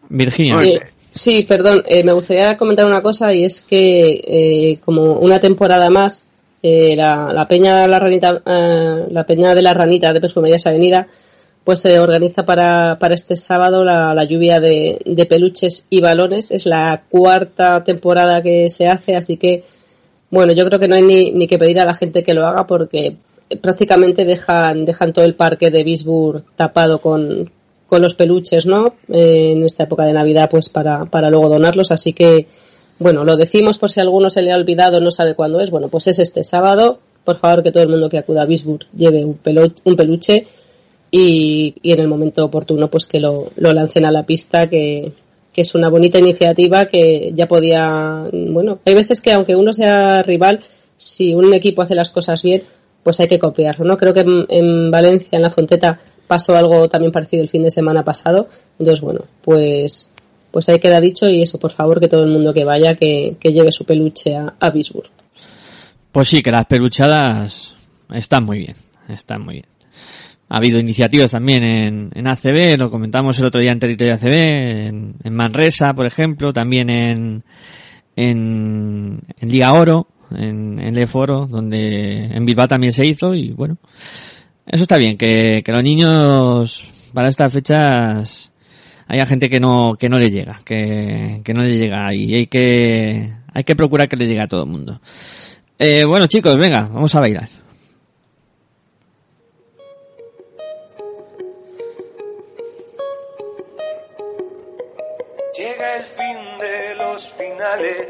Virginia. Eh, sí, perdón, eh, me gustaría comentar una cosa y es que eh, como una temporada más, eh, la, la Peña la Ranita, eh, la Peña de la Ranita de Perfumerías Avenida, pues se organiza para, para este sábado la, la lluvia de, de peluches y balones. Es la cuarta temporada que se hace, así que bueno, yo creo que no hay ni, ni que pedir a la gente que lo haga porque prácticamente dejan, dejan todo el parque de Bisburg tapado con, con los peluches, ¿no? Eh, en esta época de Navidad, pues para, para luego donarlos. Así que, bueno, lo decimos por si a alguno se le ha olvidado, no sabe cuándo es. Bueno, pues es este sábado, por favor que todo el mundo que acuda a Bisburg lleve un, peluche y, en el momento oportuno pues que lo, lancen a la pista que, que es una bonita iniciativa que ya podía bueno hay veces que aunque uno sea rival si un equipo hace las cosas bien pues hay que copiarlo no creo que en, en Valencia en la Fonteta pasó algo también parecido el fin de semana pasado. Entonces bueno pues pues ahí queda dicho y eso por favor que todo el mundo que vaya que, que lleve su peluche a, a Pues sí, que las peluchadas están muy bien, están muy bien. Ha habido iniciativas también en, en ACB, lo comentamos el otro día en territorio ACB, en, en Manresa, por ejemplo, también en, en, en Liga Oro, en, en Leforo, donde en Bilbao también se hizo y bueno, eso está bien, que, que los niños para estas fechas haya gente que no, que no le llega, que, que no le llega y hay que, hay que procurar que le llegue a todo el mundo. Eh, bueno chicos, venga, vamos a bailar. Llega el fin de los finales,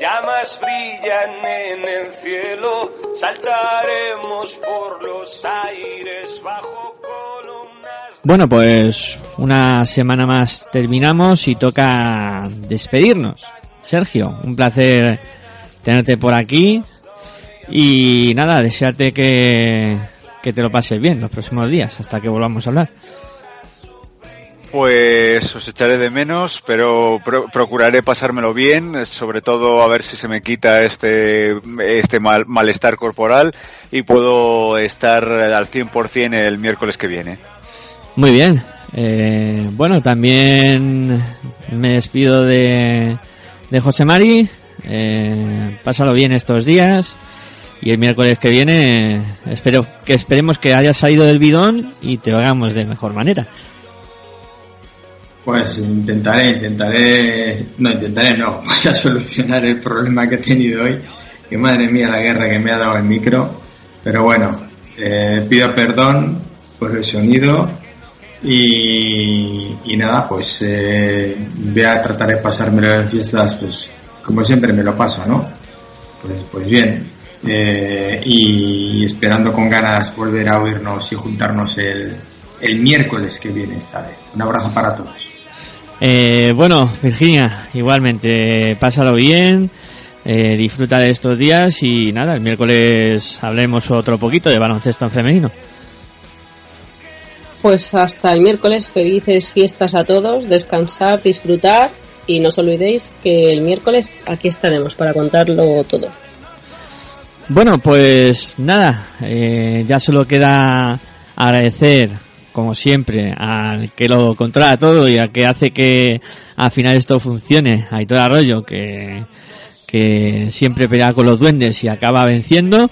llamas brillan en el cielo, saltaremos por los aires bajo columnas. Bueno, pues una semana más terminamos y toca despedirnos. Sergio, un placer tenerte por aquí y nada, desearte que, que te lo pases bien los próximos días hasta que volvamos a hablar. Pues os echaré de menos, pero pro- procuraré pasármelo bien, sobre todo a ver si se me quita este, este mal- malestar corporal y puedo estar al 100% el miércoles que viene. Muy bien. Eh, bueno, también me despido de, de José Mari. Eh, pásalo bien estos días. Y el miércoles que viene espero que esperemos que hayas salido del bidón y te hagamos de mejor manera. Pues intentaré, intentaré, no intentaré, no, voy a solucionar el problema que he tenido hoy. Que madre mía la guerra que me ha dado el micro. Pero bueno, eh, pido perdón por el sonido y, y nada, pues eh, voy a tratar de pasármelo en fiestas, pues como siempre me lo paso, ¿no? Pues, pues bien, eh, y esperando con ganas volver a oírnos y juntarnos el, el miércoles que viene esta vez. Un abrazo para todos. Eh, bueno, Virginia, igualmente, pásalo bien, eh, disfruta de estos días y nada, el miércoles hablemos otro poquito de baloncesto en femenino. Pues hasta el miércoles, felices fiestas a todos, descansar, disfrutar y no os olvidéis que el miércoles aquí estaremos para contarlo todo. Bueno, pues nada, eh, ya solo queda agradecer, como siempre, al que lo controla todo y al que hace que al final esto funcione, a Aitor Arroyo, que, que siempre pelea con los duendes y acaba venciendo.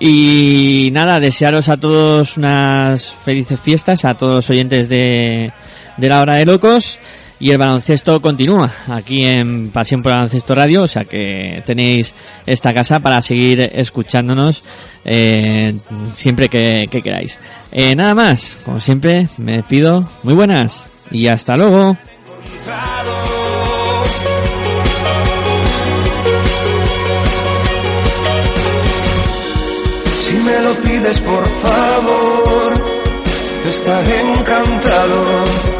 Y nada, desearos a todos unas felices fiestas, a todos los oyentes de, de la hora de locos. Y el baloncesto continúa aquí en Pasión por Baloncesto Radio, o sea que tenéis esta casa para seguir escuchándonos eh, siempre que, que queráis. Eh, nada más, como siempre, me despido. Muy buenas y hasta luego. Si me lo pides por favor, estaré encantado.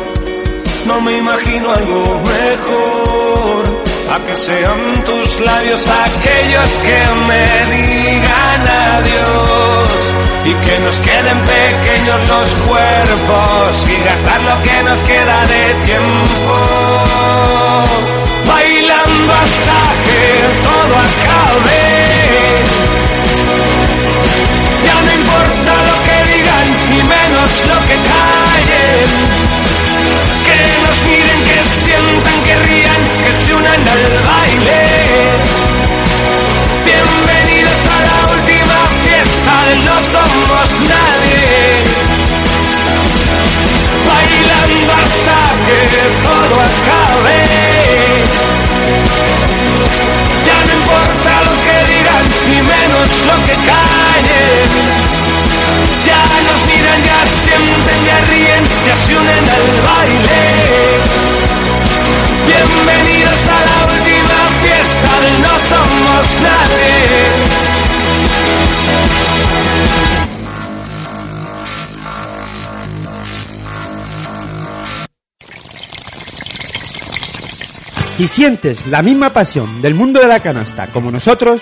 No me imagino algo mejor. A que sean tus labios aquellos que me digan adiós. Y que nos queden pequeños los cuerpos y gastar lo que nos queda de tiempo. Bailando hasta que todo acabe. Ya no importa lo que digan, ni menos lo que callen. Unan al baile. Bienvenidos a la última fiesta del No Somos Nadie. Bailando hasta que todo acabe. Ya no importa lo que digan, ni menos lo que callen. Ya nos miran, ya sienten, ya ríen, ya se unen al baile. Bienvenidos a la última fiesta de No Somos Nadie. Si sientes la misma pasión del mundo de la canasta como nosotros,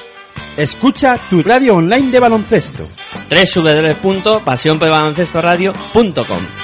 escucha tu radio online de baloncesto. www.pasionpelbaloncestoradio.com